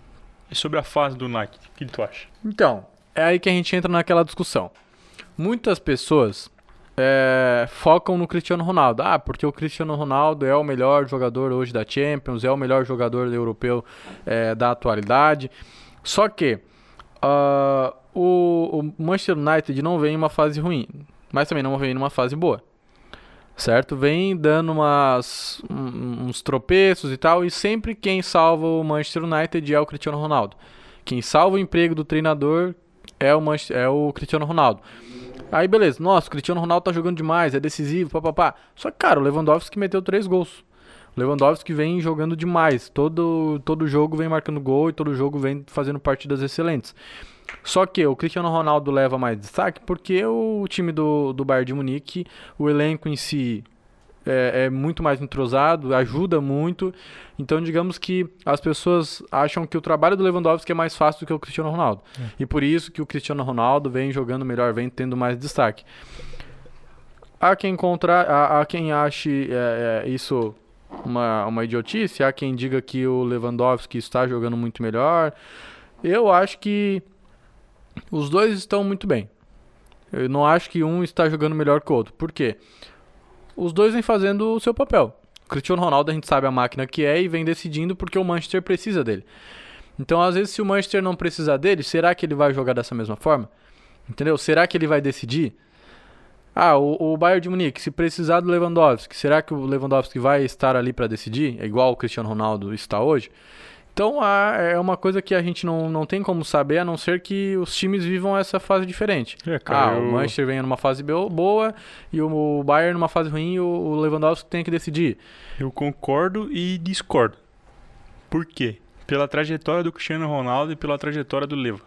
e sobre a fase do Nike, o que tu acha? Então, é aí que a gente entra naquela discussão. Muitas pessoas é, focam no Cristiano Ronaldo. Ah, porque o Cristiano Ronaldo é o melhor jogador hoje da Champions, é o melhor jogador europeu é, da atualidade. Só que ah, o, o Manchester United não vem em uma fase ruim, mas também não vem numa fase boa. Certo? Vem dando umas, um- uns tropeços e tal, e sempre quem salva o Manchester United é o Cristiano Ronaldo. Quem salva o emprego do treinador é o, Manche- é o Cristiano Ronaldo. Aí beleza, nossa, o Cristiano Ronaldo tá jogando demais, é decisivo, papapá. Só que, cara, o Lewandowski meteu três gols. O Lewandowski vem jogando demais. Todo, todo jogo vem marcando gol e todo jogo vem fazendo partidas excelentes. Só que o Cristiano Ronaldo leva mais destaque porque o time do, do Bayern de Munique, o elenco em si é, é muito mais entrosado, ajuda muito. Então, digamos que as pessoas acham que o trabalho do Lewandowski é mais fácil do que o Cristiano Ronaldo. E por isso que o Cristiano Ronaldo vem jogando melhor, vem tendo mais destaque. Há quem, contra, há, há quem ache é, é, isso uma, uma idiotice, há quem diga que o Lewandowski está jogando muito melhor. Eu acho que os dois estão muito bem. Eu não acho que um está jogando melhor que o outro. Por quê? Os dois vêm fazendo o seu papel. O Cristiano Ronaldo a gente sabe a máquina que é e vem decidindo porque o Manchester precisa dele. Então, às vezes, se o Manchester não precisar dele, será que ele vai jogar dessa mesma forma? Entendeu? Será que ele vai decidir? Ah, o, o Bayern de Munique, se precisar do Lewandowski, será que o Lewandowski vai estar ali para decidir? É igual o Cristiano Ronaldo está hoje? Então é uma coisa que a gente não, não tem como saber, a não ser que os times vivam essa fase diferente. É, ah, o Manchester vem numa fase boa e o Bayern numa fase ruim e o Lewandowski tem que decidir. Eu concordo e discordo. Por quê? Pela trajetória do Cristiano Ronaldo e pela trajetória do Leva.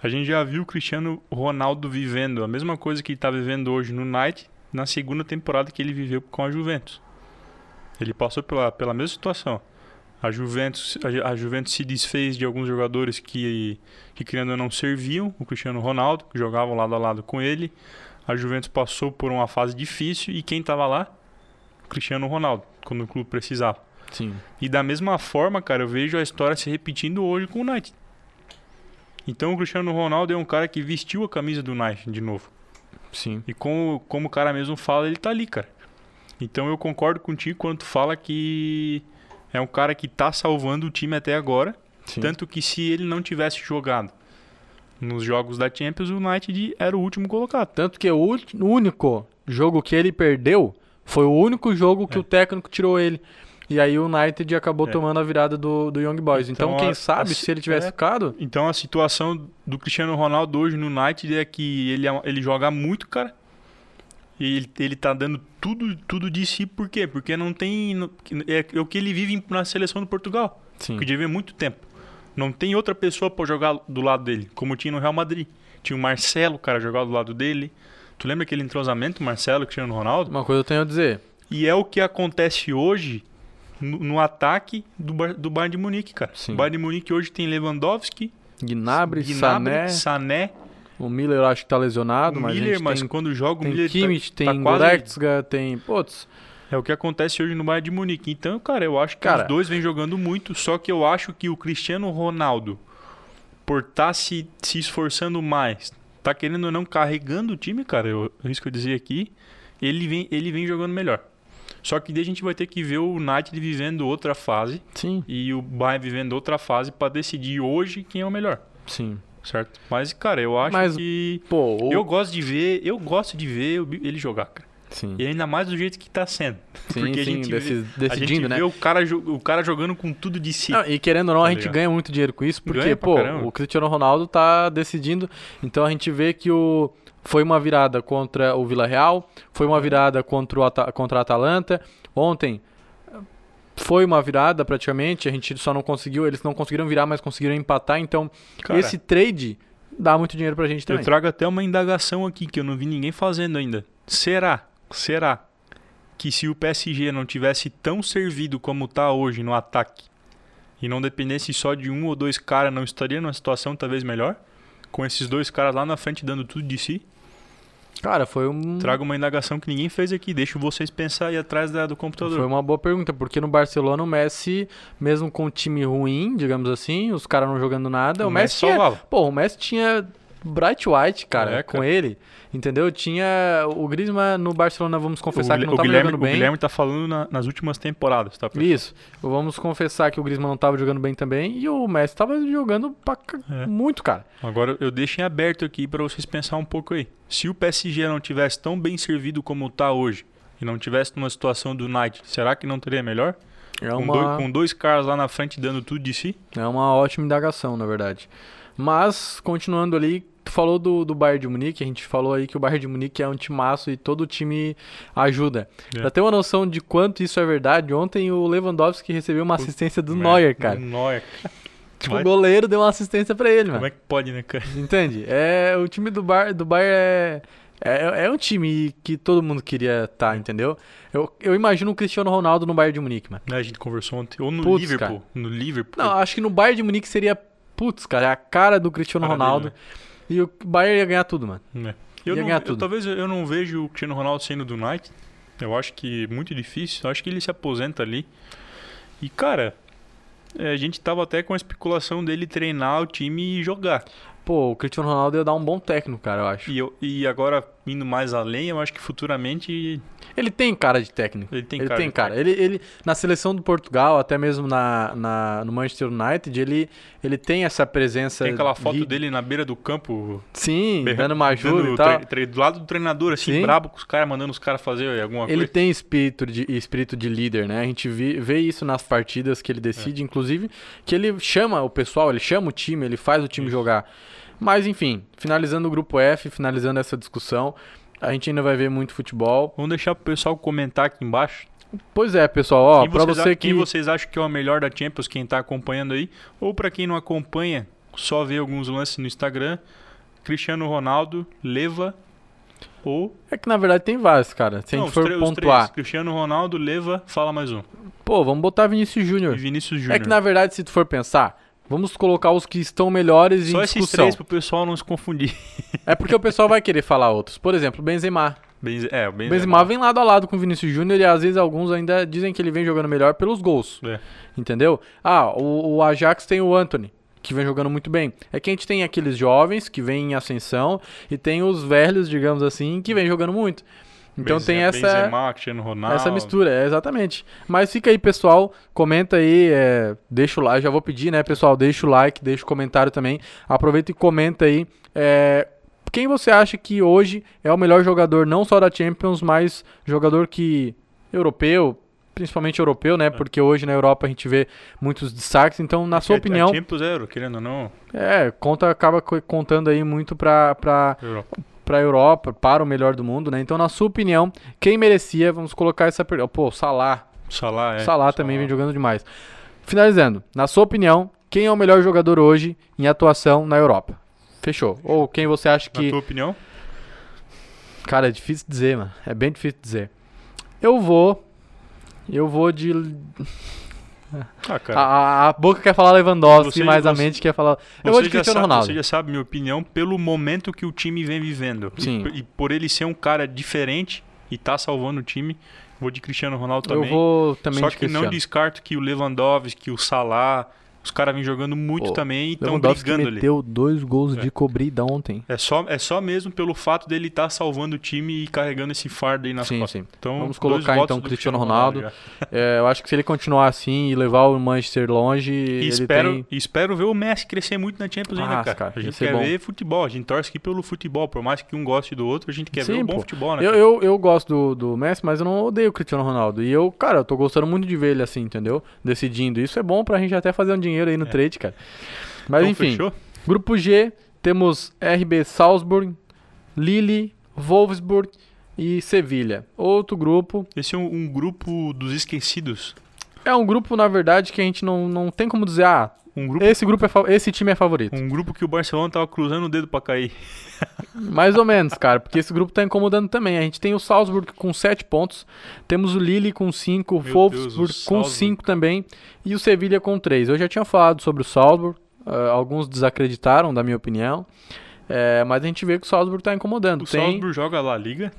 A gente já viu o Cristiano Ronaldo vivendo a mesma coisa que ele está vivendo hoje no Knight na segunda temporada que ele viveu com a Juventus. Ele passou pela, pela mesma situação. A Juventus, a, Juventus se desfez de alguns jogadores que, que querendo ou não serviam o Cristiano Ronaldo, que jogavam lado a lado com ele. A Juventus passou por uma fase difícil e quem estava lá? Cristiano Ronaldo, quando o clube precisava. Sim. E da mesma forma, cara, eu vejo a história se repetindo hoje com o United. Então o Cristiano Ronaldo é um cara que vestiu a camisa do United de novo. Sim. E como, como o cara mesmo fala, ele tá ali, cara. Então eu concordo contigo quando tu fala que é um cara que tá salvando o time até agora. Sim. Tanto que se ele não tivesse jogado nos jogos da Champions, o United era o último colocado. Tanto que o único jogo que ele perdeu foi o único jogo que É. o técnico tirou ele. E aí o United acabou É. tomando a virada do, do Young Boys. Então, Então, quem a- sabe a- se ele tivesse é. ficado. Então a situação do Cristiano Ronaldo hoje no United é que ele, é- ele joga muito, cara. E ele, ele tá dando tudo, tudo de si, por quê? Porque não tem. não- É, é o que ele vive na seleção do Portugal. Sim. Que devia muito tempo. Não tem outra pessoa pra jogar do lado dele, como tinha no Real Madrid. Tinha o Marcelo, cara, jogar do lado dele. Tu lembra aquele entrosamento, Marcelo, Cristiano Ronaldo? Uma coisa eu tenho a dizer. E é o que acontece hoje no, no ataque do, Bar- do Bayern de Munique, cara. Sim. O Bayern de Munique hoje tem Lewandowski, Gnabry, Gnabry, Sané. Sané, O Miller eu acho que tá lesionado, o mas Miller, mas tem, quando joga o tem Miller tá- Kimmich, tá, tem quase... Goretzka, tem... Putz, É o que acontece hoje no Bayern de Munique. Então, cara, eu acho que Cara- os dois vêm jogando muito, só que eu acho que o Cristiano Ronaldo, por estar se, se esforçando mais, tá querendo ou não carregando o time, cara, eu, é que eu dizer aqui, ele vem, ele vem jogando melhor. Só que daí a gente vai ter que ver o United vivendo outra fase sim, e o Bayern vivendo outra fase para decidir hoje quem é o melhor, sim. Certo? Mas, cara, eu acho Mas- que Pô, o- eu gosto de ver, eu gosto de ver ele jogar, cara. Sim. E ainda mais do jeito que tá sendo. Sim, Porque a sim, gente desse- vê- a decidindo, gente né? vê o cara, o cara jogando com tudo de si. Não, e querendo ou não, Tá a gente ligado? ganha muito dinheiro com isso, porque, pô, caramba. o Cristiano Ronaldo tá decidindo. Então a gente vê que o foi uma virada contra o Vila Real, foi uma virada contra, o Ata- contra a Atalanta. Ontem foi uma virada praticamente, a gente só não conseguiu, eles não conseguiram virar, mas conseguiram empatar. Então, Cara, esse trade dá muito dinheiro pra gente eu também. trago até uma indagação aqui que eu não vi ninguém fazendo ainda. Será, será que se o PSG não tivesse tão servido como tá hoje no ataque e não dependesse só de um ou dois caras, não estaria numa situação talvez melhor? Com esses dois caras lá na frente dando tudo de si? Cara, foi um Trago uma indagação que ninguém fez aqui. Deixo vocês pensar aí atrás da- do computador. Foi uma boa pergunta, porque no Barcelona o Messi, mesmo com um time ruim, digamos assim, os caras não jogando nada, o, O Messi, Messi tinha, salvava. pô, o Messi tinha Bright White, cara, É, com cara. ele, entendeu? Tinha o Griezmann no Barcelona, vamos confessar o, que não o tava Guilherme, jogando o bem. Guilherme tá falando na- nas últimas temporadas, tá? pessoal? Isso. Vamos confessar que o Griezmann não tava jogando bem também e o Messi tava jogando pra É. muito, cara. Agora eu deixo em aberto aqui para vocês pensar um pouco aí. Se o PSG não tivesse tão bem servido como tá hoje e não tivesse numa situação do United, será que não teria melhor? É Com, uma, dois, com dois caras lá na frente dando tudo de si? é uma ótima indagação, na verdade. Mas, continuando ali, tu falou do, do Bayern de Munique, a gente falou aí que o Bayern de Munique é um timaço e todo time ajuda. É. Pra ter uma noção de quanto isso é verdade, ontem o Lewandowski recebeu uma assistência do É, Neuer, cara. do Neuer. Tipo, Mas o goleiro deu uma assistência pra ele, mano. Como é que pode, né, cara? Entende? É, o time do, Bar, do Bayern é, é, é um time que todo mundo queria estar, entendeu? Eu, eu imagino o Cristiano Ronaldo no Bayern de Munique, mano. Né, A gente conversou ontem. Ou no Putz, Liverpool. No Liverpool. Não, acho que no Bayern de Munique seria, putz, cara, é a cara do Cristiano Cara Ronaldo. dele, E o Bayern ia ganhar tudo, mano. né? Eu Ia não, ganhar eu- tudo. talvez eu não vejo o Cristiano Ronaldo saindo do United. Eu acho que é muito difícil. Eu acho que ele se aposenta ali. E, cara, é, a gente tava até com a especulação dele treinar o time e jogar. Pô, o Cristiano Ronaldo ia dar um bom técnico, cara, eu acho. E, eu, e agora, indo mais além, eu acho que futuramente Ele tem cara de técnico. ele tem ele cara. tem cara. Ele, ele, na seleção do Portugal, até mesmo na, na, no Manchester United, ele, ele tem essa presença. Tem aquela foto de- dele na beira do campo, Sim, berrando- dando uma ajuda e tal. do lado do treinador, assim, Sim. brabo com os caras, mandando os caras fazer alguma Ele coisa. tem espírito de, espírito de líder, né? A gente vê, vê isso nas partidas que ele É. decide, inclusive, que ele chama o pessoal, ele chama o time, ele faz o time Isso. jogar. Mas, enfim, finalizando o grupo F, finalizando essa discussão, a gente ainda vai ver muito futebol. Vamos deixar pro pessoal comentar aqui embaixo. Pois é, pessoal, ó, vocês, você a- que. quem vocês acham que é o melhor da Champions, quem tá acompanhando aí. Ou pra quem não acompanha, só vê alguns lances no Instagram. Cristiano Ronaldo, Leva ou... É que na verdade tem vários, cara. Se a Não, gente os for três- pontuar. três. Cristiano Ronaldo, Leva, fala mais um. Pô, vamos botar Vinícius Júnior. Vinícius Júnior. É que na verdade, se tu for pensar, vamos colocar os que estão melhores Só em esses discussão. três pro pessoal não se confundir. É porque o pessoal vai querer falar outros. Por exemplo, Benzema. Benze- É, o O Benzema. Benzema vem lado a lado com o Vinícius Júnior e às vezes alguns ainda dizem que ele vem jogando melhor pelos gols. É. Entendeu? Ah, o, o Ajax tem o Anthony, que vem jogando muito bem. É que a gente tem aqueles jovens que vêm em ascensão e tem os velhos, digamos assim, que vem jogando muito. Então Benze- tem essa Benzema, Cristiano Ronaldo. essa mistura, é, exatamente. Mas fica aí, pessoal, comenta aí, é, deixa o like, já vou pedir, né, pessoal, deixa o like, deixa o comentário também. Aproveita e comenta aí é, quem você acha que hoje é o melhor jogador, não só da Champions, mas jogador que europeu, principalmente europeu, né, porque hoje na Europa a gente vê muitos destaques. Então, na sua Porque opinião, A Champions Euro, querendo ou não. é, conta acaba co- contando aí muito Europa. Para a Europa, para o melhor do mundo, né? Então, na sua opinião, quem merecia, vamos colocar essa pergunta. Pô, Salah. Salah, é. Salah também vem jogando demais. Finalizando, na sua opinião, quem é o melhor jogador hoje em atuação na Europa? Fechou. Ou quem você acha Na que. tua opinião? Cara, é difícil dizer, mano. É bem difícil dizer. Eu vou. Eu vou de. Ah, A, a- a boca quer falar Lewandowski, Você- mas a você- mente quer falar. Eu vou de Cristiano sabe- Ronaldo. Você já sabe minha opinião pelo momento que o time vem vivendo. E Sim. p- E, por ele ser um cara diferente e tá salvando o time, vou de Cristiano Ronaldo Eu também. vou também Só que não Cristiano. descarto que o Lewandowski, o Salah, Os caras vêm jogando muito Pô, também e estão brigando ali. meteu dois gols É. de cobrida ontem. É só, é só mesmo pelo fato dele estar salvando o time e carregando esse fardo aí nas Sim, costas. sim. Então, Vamos colocar, então, do Cristiano Ronaldo. já. É, eu acho que se ele continuar assim e levar o Manchester longe, E ele espero, tem... espero ver o Messi crescer muito na Champions ainda, Nossa, cara. cara, A gente quer bom. ver futebol, a gente torce aqui pelo futebol. Por mais que um goste do outro, a gente quer ver Sim, o bom pô. futebol, né? Eu, eu, eu gosto do, do Messi, mas eu não odeio o Cristiano Ronaldo. E eu, cara, eu tô gostando muito de ver ele assim, entendeu? Decidindo. Isso é bom pra gente até fazer um dinheiro aí no É. trade, cara. Mas Então, enfim, fechou? grupo G, temos RB Salzburg, Lille, Wolfsburg e Sevilha. Outro grupo. Esse é um, um grupo dos esquecidos. É um grupo, na verdade, que a gente não, não tem como dizer, ah, Um grupo, esse grupo é fa- esse time é favorito. um grupo que o Barcelona tava cruzando o dedo pra cair. (laughs) Mais ou menos, cara, porque esse grupo tá incomodando também. A gente tem o Salzburg com 7 pontos, temos o Lille com 5, o Wolfsburg Deus, o com Salzburg. 5 também e o Sevilha com 3. Eu já tinha falado sobre o Salzburg, ah, alguns desacreditaram, da minha opinião, é, mas a gente vê que o Salzburg tá incomodando. O tem... Salzburg joga lá Liga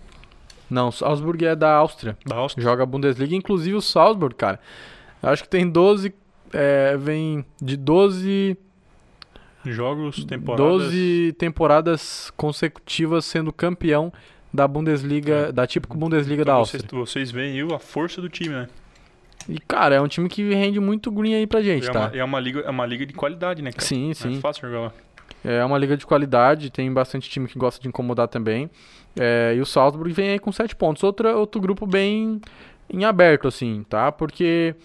Não, o Salzburg é da Áustria, da Áustria. joga Bundesliga, inclusive o Salzburg, cara. eu Acho que tem 12, é, vem de 12 Jogos, temporadas. 12 temporadas consecutivas sendo campeão da Bundesliga, É. da típica Bundesliga da Então Áustria. vocês, vocês veem aí a força do time, né? E, cara, é um time que rende muito green aí pra gente, é, tá? uma, é, uma liga, é uma liga de qualidade, né, cara? Sim, Não sim. É fácil jogar lá. É uma liga de qualidade, tem bastante time que gosta de incomodar também. É, e o Salzburg vem aí com 7 pontos. Outra, outro grupo bem em aberto, assim, tá? Porque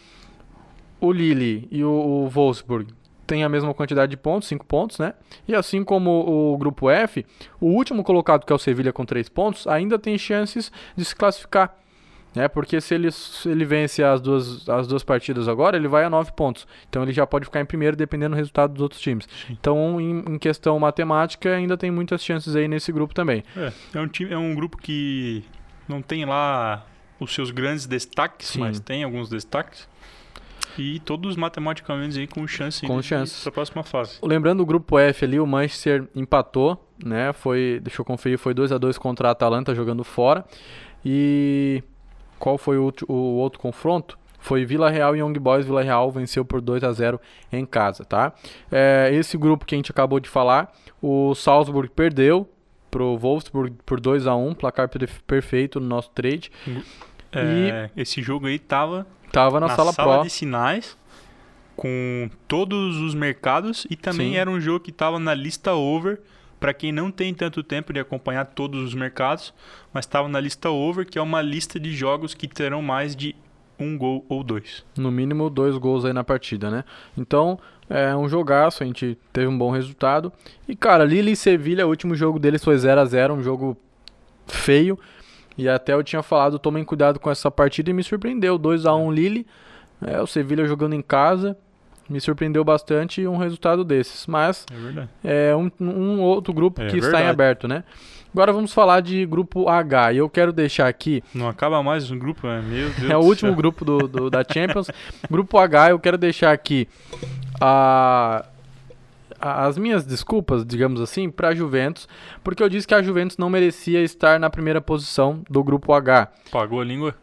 o Lille e o, o Wolfsburg têm a mesma quantidade de pontos, 5 pontos, né? E assim como o grupo F, o último colocado, que é o Sevilha com 3 pontos, ainda tem chances de se classificar. Né? Porque se ele, se ele vence as duas, as duas partidas agora, ele vai a 9 pontos. Então ele já pode ficar em primeiro dependendo do resultado dos outros times. Então, em, em questão matemática, ainda tem muitas chances aí nesse grupo também. É, é um, time, é um grupo que não tem lá os seus grandes destaques, Sim. mas tem alguns destaques. E todos matematicamente aí com chance Com de, chances. para a próxima fase. Lembrando o grupo F ali, o Manchester empatou, né? Foi, deixa eu conferir, foi 2 a 2 contra a Atalanta jogando fora. E qual foi o, o outro confronto? Foi Vila Real e Young Boys. Vila Real venceu por 2 a 0 em casa, tá? É, esse grupo que a gente acabou de falar, o Salzburg perdeu pro Wolfsburg por 2 a 1 placar perfe- perfeito no nosso trade. É, esse jogo aí tava Tava na, na, sala, sala, pro. de sinais com todos os mercados e também Sim. era um jogo que tava na lista over para quem não tem tanto tempo de acompanhar todos os mercados, mas estava na lista over, que é uma lista de jogos que terão mais de um gol ou dois. No mínimo dois gols aí na partida, né? Então, é um jogaço, a gente teve um bom resultado. E, cara, Lille e Sevilha, o último jogo deles foi 0 a 0 um jogo feio. E até eu tinha falado, tomem cuidado com essa partida e me surpreendeu. 2 a 1 Lille, é, o Sevilha jogando em casa, me surpreendeu bastante um resultado desses. Mas É verdade. é um, um outro grupo É que está em verdade. aberto, né? Agora vamos falar de grupo H. E eu quero deixar aqui Não acaba mais um grupo, né? Meu (laughs) Deus é o último grupo do, do- da Champions. (laughs) grupo H, eu quero deixar aqui a- as minhas desculpas, digamos assim, para a Juventus, porque eu disse que a Juventus não merecia estar na primeira posição do grupo H. Pagou a língua?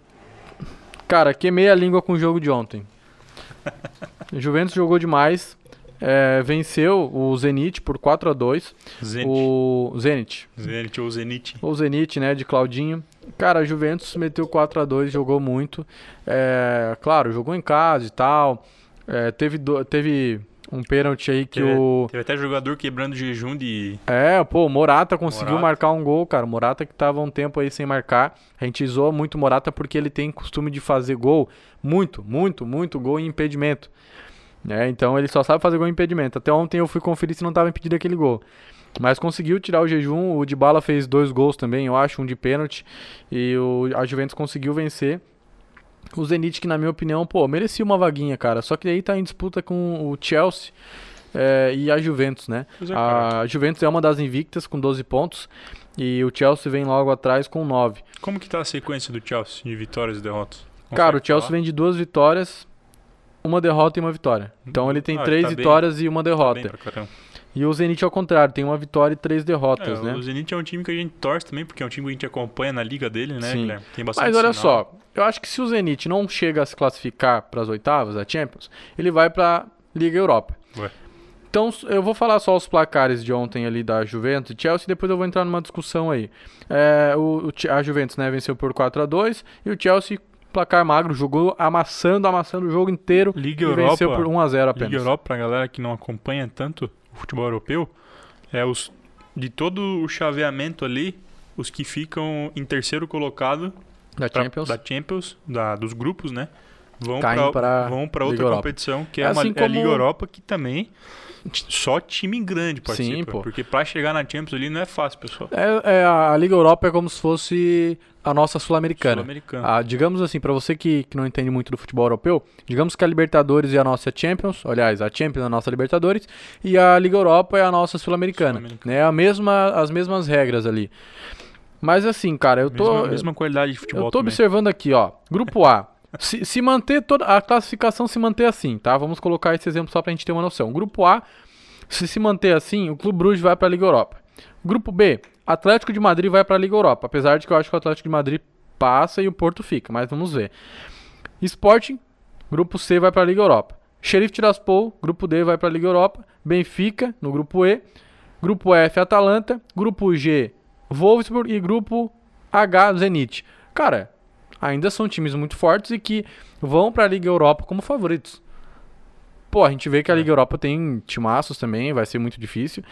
Cara, queimei a língua com o jogo de ontem. (laughs) Juventus jogou demais, é, venceu o Zenit por 4 a 2 Zenit. O Zenit. Zenit ou Zenit. O Zenit, né, de Claudinho. Cara, a Juventus meteu 4 a 2 jogou muito. É, claro, jogou em casa e tal. É, teve, do- teve um pênalti aí que Teve- o. Teve até jogador quebrando jejum de. É, pô, o Morata conseguiu Morata. marcar um gol, cara. O Morata que tava um tempo aí sem marcar. A gente zoa muito o Morata porque ele tem costume de fazer gol. Muito, muito, muito gol em impedimento. né? então ele só sabe fazer gol em impedimento. Até ontem eu fui conferir se não tava impedido aquele gol. Mas conseguiu tirar o jejum. O Dybala fez dois gols também, eu acho, um de pênalti. E o, a Juventus conseguiu vencer. O Zenit, que na minha opinião, pô, merecia uma vaguinha, cara. Só que aí tá em disputa com o Chelsea é, e a Juventus, né? É. A Juventus é uma das invictas com 12 pontos e o Chelsea vem logo atrás com 9. Como que tá a sequência do Chelsea de vitórias e derrotas? Cara, o Consegue Chelsea falar? vem de duas vitórias, uma derrota e uma vitória. Então ele tem Ah, três tá bem- vitórias e uma Tá derrota. bem caramba. E o Zenit ao contrário, tem uma vitória e três derrotas, É, né? O Zenit é um time que a gente torce também, porque é um time que a gente acompanha na liga dele, né, Sim. Guilherme? Tem bastante Mas olha sinal. só, eu acho que se o Zenit não chega a se classificar para as oitavas da Champions, ele vai para Liga Europa. Ué. Então, eu vou falar só os placares de ontem ali da Juventus e Chelsea, depois eu vou entrar numa discussão aí. É, o, a Juventus, né, venceu por 4 a 2 e o Chelsea, placar magro, jogou amassando, amassando o jogo inteiro Liga e Europa. venceu por 1 a 0 apenas. Liga Europa, pra galera que não acompanha tanto futebol europeu, é os de todo o chaveamento ali, os que ficam em terceiro colocado Da pra- Champions. da Champions, da, dos grupos, né? Vão pra, pra vão Liga outra Europa. competição, que é, É uma, assim é a Liga como- Europa, que também só time grande participa. Sim, pô. Porque pra chegar na Champions ali não é fácil, pessoal. É, é, a Liga Europa é como se fosse a nossa Sul-Americana. Sul-Americano. Ah, digamos assim, pra você que, que não entende muito do futebol europeu, digamos que a Libertadores é a nossa Champions, aliás, a Champions é a nossa Libertadores e a Liga Europa é a nossa Sul-Americana. Sul-Americana. né? A mesma, as mesmas regras ali. Mas assim, cara, eu tô, mesma, mesma qualidade de futebol eu tô também. observando aqui, ó. Grupo A. (laughs) Se, se manter toda a classificação se manter assim, tá? Vamos colocar esse exemplo só pra gente ter uma noção. Grupo A, se se manter assim, o Clube Bruges vai pra Liga Europa. Grupo B, Atlético de Madrid vai pra Liga Europa, apesar de que eu acho que o Atlético de Madrid passa e o Porto fica, mas vamos ver. Sporting, grupo C vai pra Liga Europa. Sheriff Tiraspol, grupo D vai pra Liga Europa. Benfica no grupo E. Grupo F, Atalanta. Grupo G, Wolfsburg e grupo H, Zenit. Cara, ainda são times muito fortes e que vão pra Liga Europa como favoritos. Pô, a gente vê que a É. Liga Europa tem timaços também, vai ser muito difícil.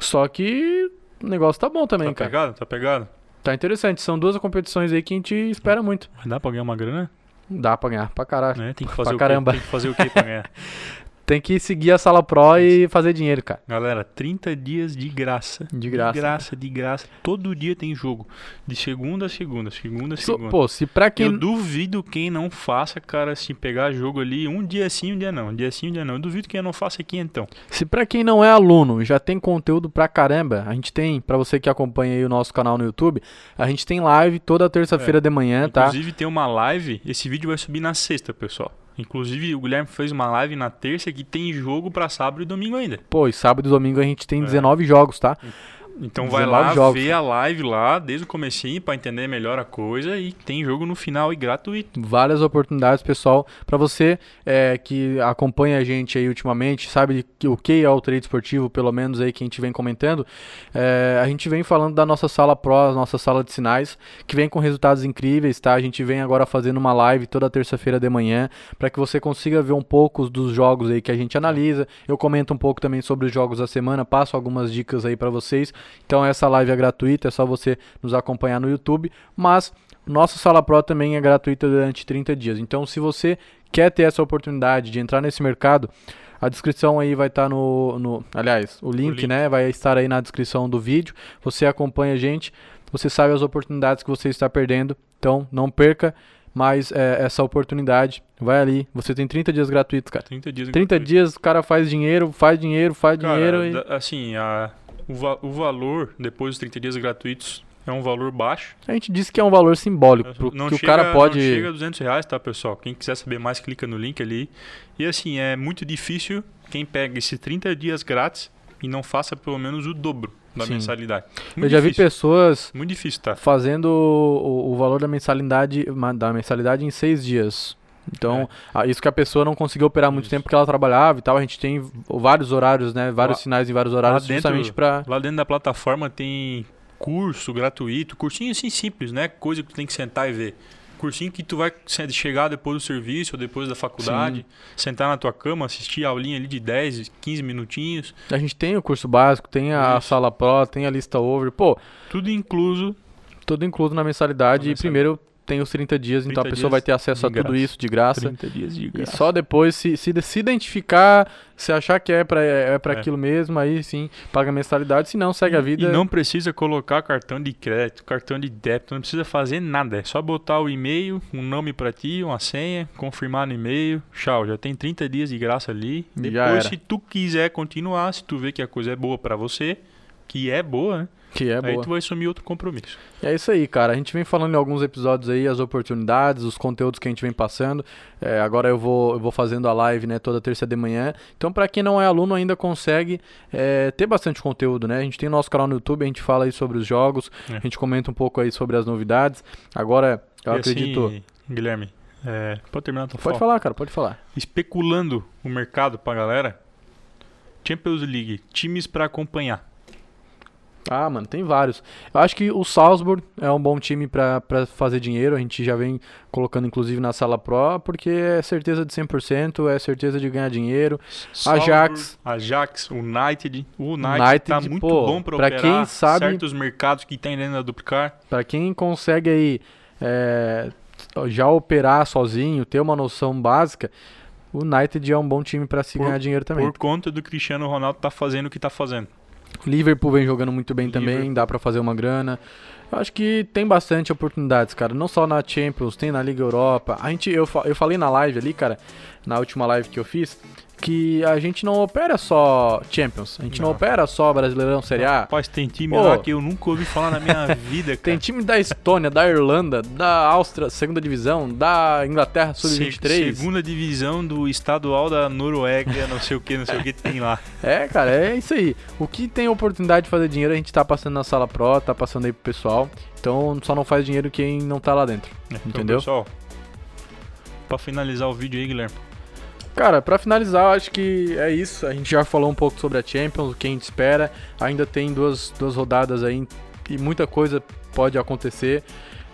Só que o negócio tá bom também, Tá cara. pegado? Tá pegado? Tá interessante. São duas competições aí que a gente espera muito. Mas dá pra ganhar uma grana? Dá pra ganhar pra caralho. Né? Tem que fazer Pra o caramba. quê? Tem que fazer o quê pra ganhar? (laughs) Tem que seguir a Sala Pro e fazer dinheiro, cara. Galera, 30 dias de graça. De graça. De graça, de graça. Todo dia tem jogo. De segunda a segunda, segunda a segunda. Pô, se pra quem. Eu duvido quem não faça, cara, se pegar jogo ali um dia sim, um dia não. Um dia sim, um dia não. Eu duvido quem não faça aqui então. Se pra quem não é aluno já tem conteúdo pra caramba, a gente tem, pra você que acompanha aí o nosso canal no YouTube, a gente tem live toda terça-feira de manhã, tá? Inclusive tem uma live, esse vídeo vai subir na sexta, pessoal. Inclusive o Guilherme fez uma live na terça que tem jogo pra sábado e domingo ainda. Pô, e sábado e domingo a gente tem É. 19 jogos, tá? Então vai 19 lá jogos. ver a live lá desde o comecinho pra entender melhor a coisa e tem jogo no final e gratuito. Várias oportunidades, pessoal, pra você é, que acompanha a gente aí ultimamente, sabe que- o que é o trade esportivo, pelo menos aí que a gente vem comentando, é, a gente vem falando da nossa sala Pro, a nossa sala de sinais, que vem com resultados incríveis, tá? A gente vem agora fazendo uma live toda terça-feira de manhã, para que você consiga ver um pouco dos jogos aí que a gente analisa. Eu comento um pouco também sobre os jogos da semana, passo algumas dicas aí para vocês. Então essa live é gratuita, é só você nos acompanhar no YouTube, mas nossa sala Pro também é gratuita durante 30 dias. Então se você quer ter essa oportunidade de entrar nesse mercado, a descrição aí vai estar no, no- Aliás, o link, link. né? Vai estar aí na descrição do vídeo. Você acompanha a gente, você sabe as oportunidades que você está perdendo. Então não perca mais é, essa oportunidade. Vai ali. Você tem 30 dias gratuitos, cara. 30 dias 30 gratuito. dias o cara faz dinheiro, faz dinheiro, faz Cara, dinheiro e. assim, a, o, va- o valor depois dos 30 dias gratuitos é um valor baixo. A gente disse que é um valor simbólico, pro, Não que chega, o cara pode. Não chega a 200 reais, tá, pessoal? Quem quiser saber mais, clica no link ali. E assim, é muito difícil quem pega esses 30 dias grátis e não faça pelo menos o dobro da Sim. mensalidade. Eu Muito já vi difícil. pessoas Muito difícil, tá? fazendo o, o valor da mensalidade, da mensalidade em seis dias. Então, ah, isso que a pessoa não conseguiu operar muito Isso. tempo porque ela trabalhava e tal. A gente tem vários horários, né? Vários Lá- sinais em vários horários dentro- justamente pra. Lá dentro da plataforma tem curso gratuito, cursinho assim simples, né? Coisa que tu tem que sentar e ver. Cursinho que tu vai chegar depois do serviço ou depois da faculdade, sentar na tua cama, assistir a aulinha ali de 10, 15 minutinhos, A gente tem o curso básico, tem a Isso. sala pro, tem a lista over. Pô, tudo incluso. tudo incluso na mensalidade. Na E mensalidade. primeiro tem os 30 dias, então a 30 pessoa vai ter acesso a de tudo graça. isso de graça. 30 dias de E graça. só depois, se, se, se identificar, se achar que é pra, é pra É. aquilo mesmo, aí sim, paga a mensalidade. Se não, segue a vida. E não precisa colocar cartão de crédito, cartão de débito, não precisa fazer nada. É só botar o e-mail, um nome pra ti, uma senha, confirmar no e-mail. Tchau, já tem 30 dias de graça ali. Depois, se tu quiser continuar, se tu vê que a coisa é boa pra você, que é boa, né? Que é aí boa. tu vai assumir outro compromisso. É isso aí, cara. A gente vem falando em alguns episódios aí, as oportunidades, os conteúdos que a gente vem passando. É, agora eu vou, eu vou fazendo a live, né, toda terça de manhã. Então, pra quem não é aluno, ainda consegue é, ter bastante conteúdo, né? A gente tem nosso canal no YouTube, a gente fala aí sobre os jogos, É. a gente comenta um pouco aí sobre as novidades. Agora, eu e acredito. assim, Guilherme, É, pode terminar tua Pode fala? falar, cara, pode falar. Especulando o mercado pra galera. Champions League, times pra acompanhar. Ah, mano, tem vários. Eu acho que o Salzburg é um bom time pra, pra fazer dinheiro. A gente já vem colocando, inclusive, na sala Pro, porque é certeza de 100%, é certeza de ganhar dinheiro. Ajax. Ajax, United. O United, United, tá muito pô, bom pra operar quem sabe- certos mercados que tem dentro da duplicar. Pra quem consegue aí é, já operar sozinho, ter uma noção básica, o United é um bom time pra se Por- ganhar dinheiro também. Por conta do Cristiano Ronaldo tá fazendo o que tá fazendo. Liverpool vem jogando muito bem também, Liverpool. dá pra fazer uma grana. Eu acho que tem bastante oportunidades, cara. Não só na Champions, tem na Liga Europa. A gente, eu, eu falei na live ali, cara, na última live que eu fiz, que a gente não opera só Champions. A gente não, Não. opera só Brasileirão Série A. Rapaz, tem time Pô. lá que eu nunca ouvi falar na minha (laughs) vida, cara. Tem time da Estônia, da Irlanda, da Áustria, segunda divisão, da Inglaterra, sub-23. Se- Segunda divisão do estadual da Noruega, não sei o que, não sei o que tem lá. (laughs) É, cara, é isso aí. O que tem oportunidade de fazer dinheiro, a gente tá passando na sala pro, tá passando aí pro pessoal. Então só não faz dinheiro quem não tá lá dentro. Então, Entendeu? pessoal, pra finalizar o vídeo aí, Guilherme. Cara, pra finalizar, eu acho que é isso. A gente já falou um pouco sobre a Champions, o que a gente espera. Ainda tem duas, duas rodadas aí e muita coisa pode acontecer.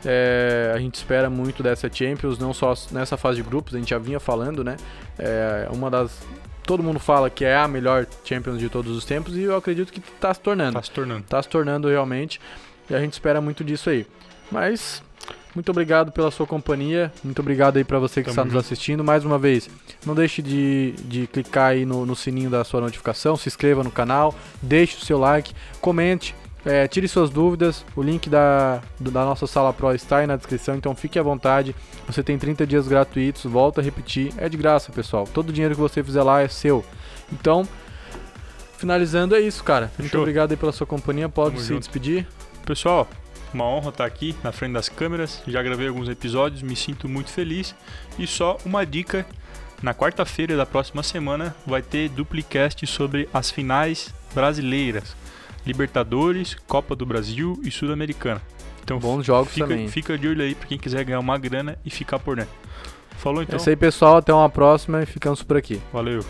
É, a gente espera muito dessa Champions, não só nessa fase de grupos, a gente já vinha falando, né? É uma das. Todo mundo fala que é a melhor Champions de todos os tempos e eu acredito que tá se tornando. Tá se tornando. tá se tornando realmente. E a gente espera muito disso aí. Mas muito obrigado pela sua companhia. Muito obrigado aí pra você que Tamo está nos assistindo. Mais uma vez, não deixe de, de clicar aí no, no sininho da sua notificação, se inscreva no canal, deixe o seu like, comente, é, tire suas dúvidas. O link da, da nossa sala Pro está aí na descrição, então fique à vontade. Você tem 30 dias gratuitos, volta a repetir, é de graça, pessoal. Todo o dinheiro que você fizer lá é seu. Então, finalizando é isso, cara. Muito Fechou. obrigado aí pela sua companhia. Pode Tamo se junto. despedir. Pessoal, uma honra estar aqui na frente das câmeras. Já gravei alguns episódios, me sinto muito feliz. E só uma dica: na quarta-feira da próxima semana vai ter duplicast sobre as finais brasileiras: Libertadores, Copa do Brasil e Sul-Americana. Então Bons jogos fica, também. fica de olho aí pra quem quiser ganhar uma grana e ficar por dentro. Falou É então? isso aí, pessoal. Até uma próxima e ficamos por aqui. Valeu.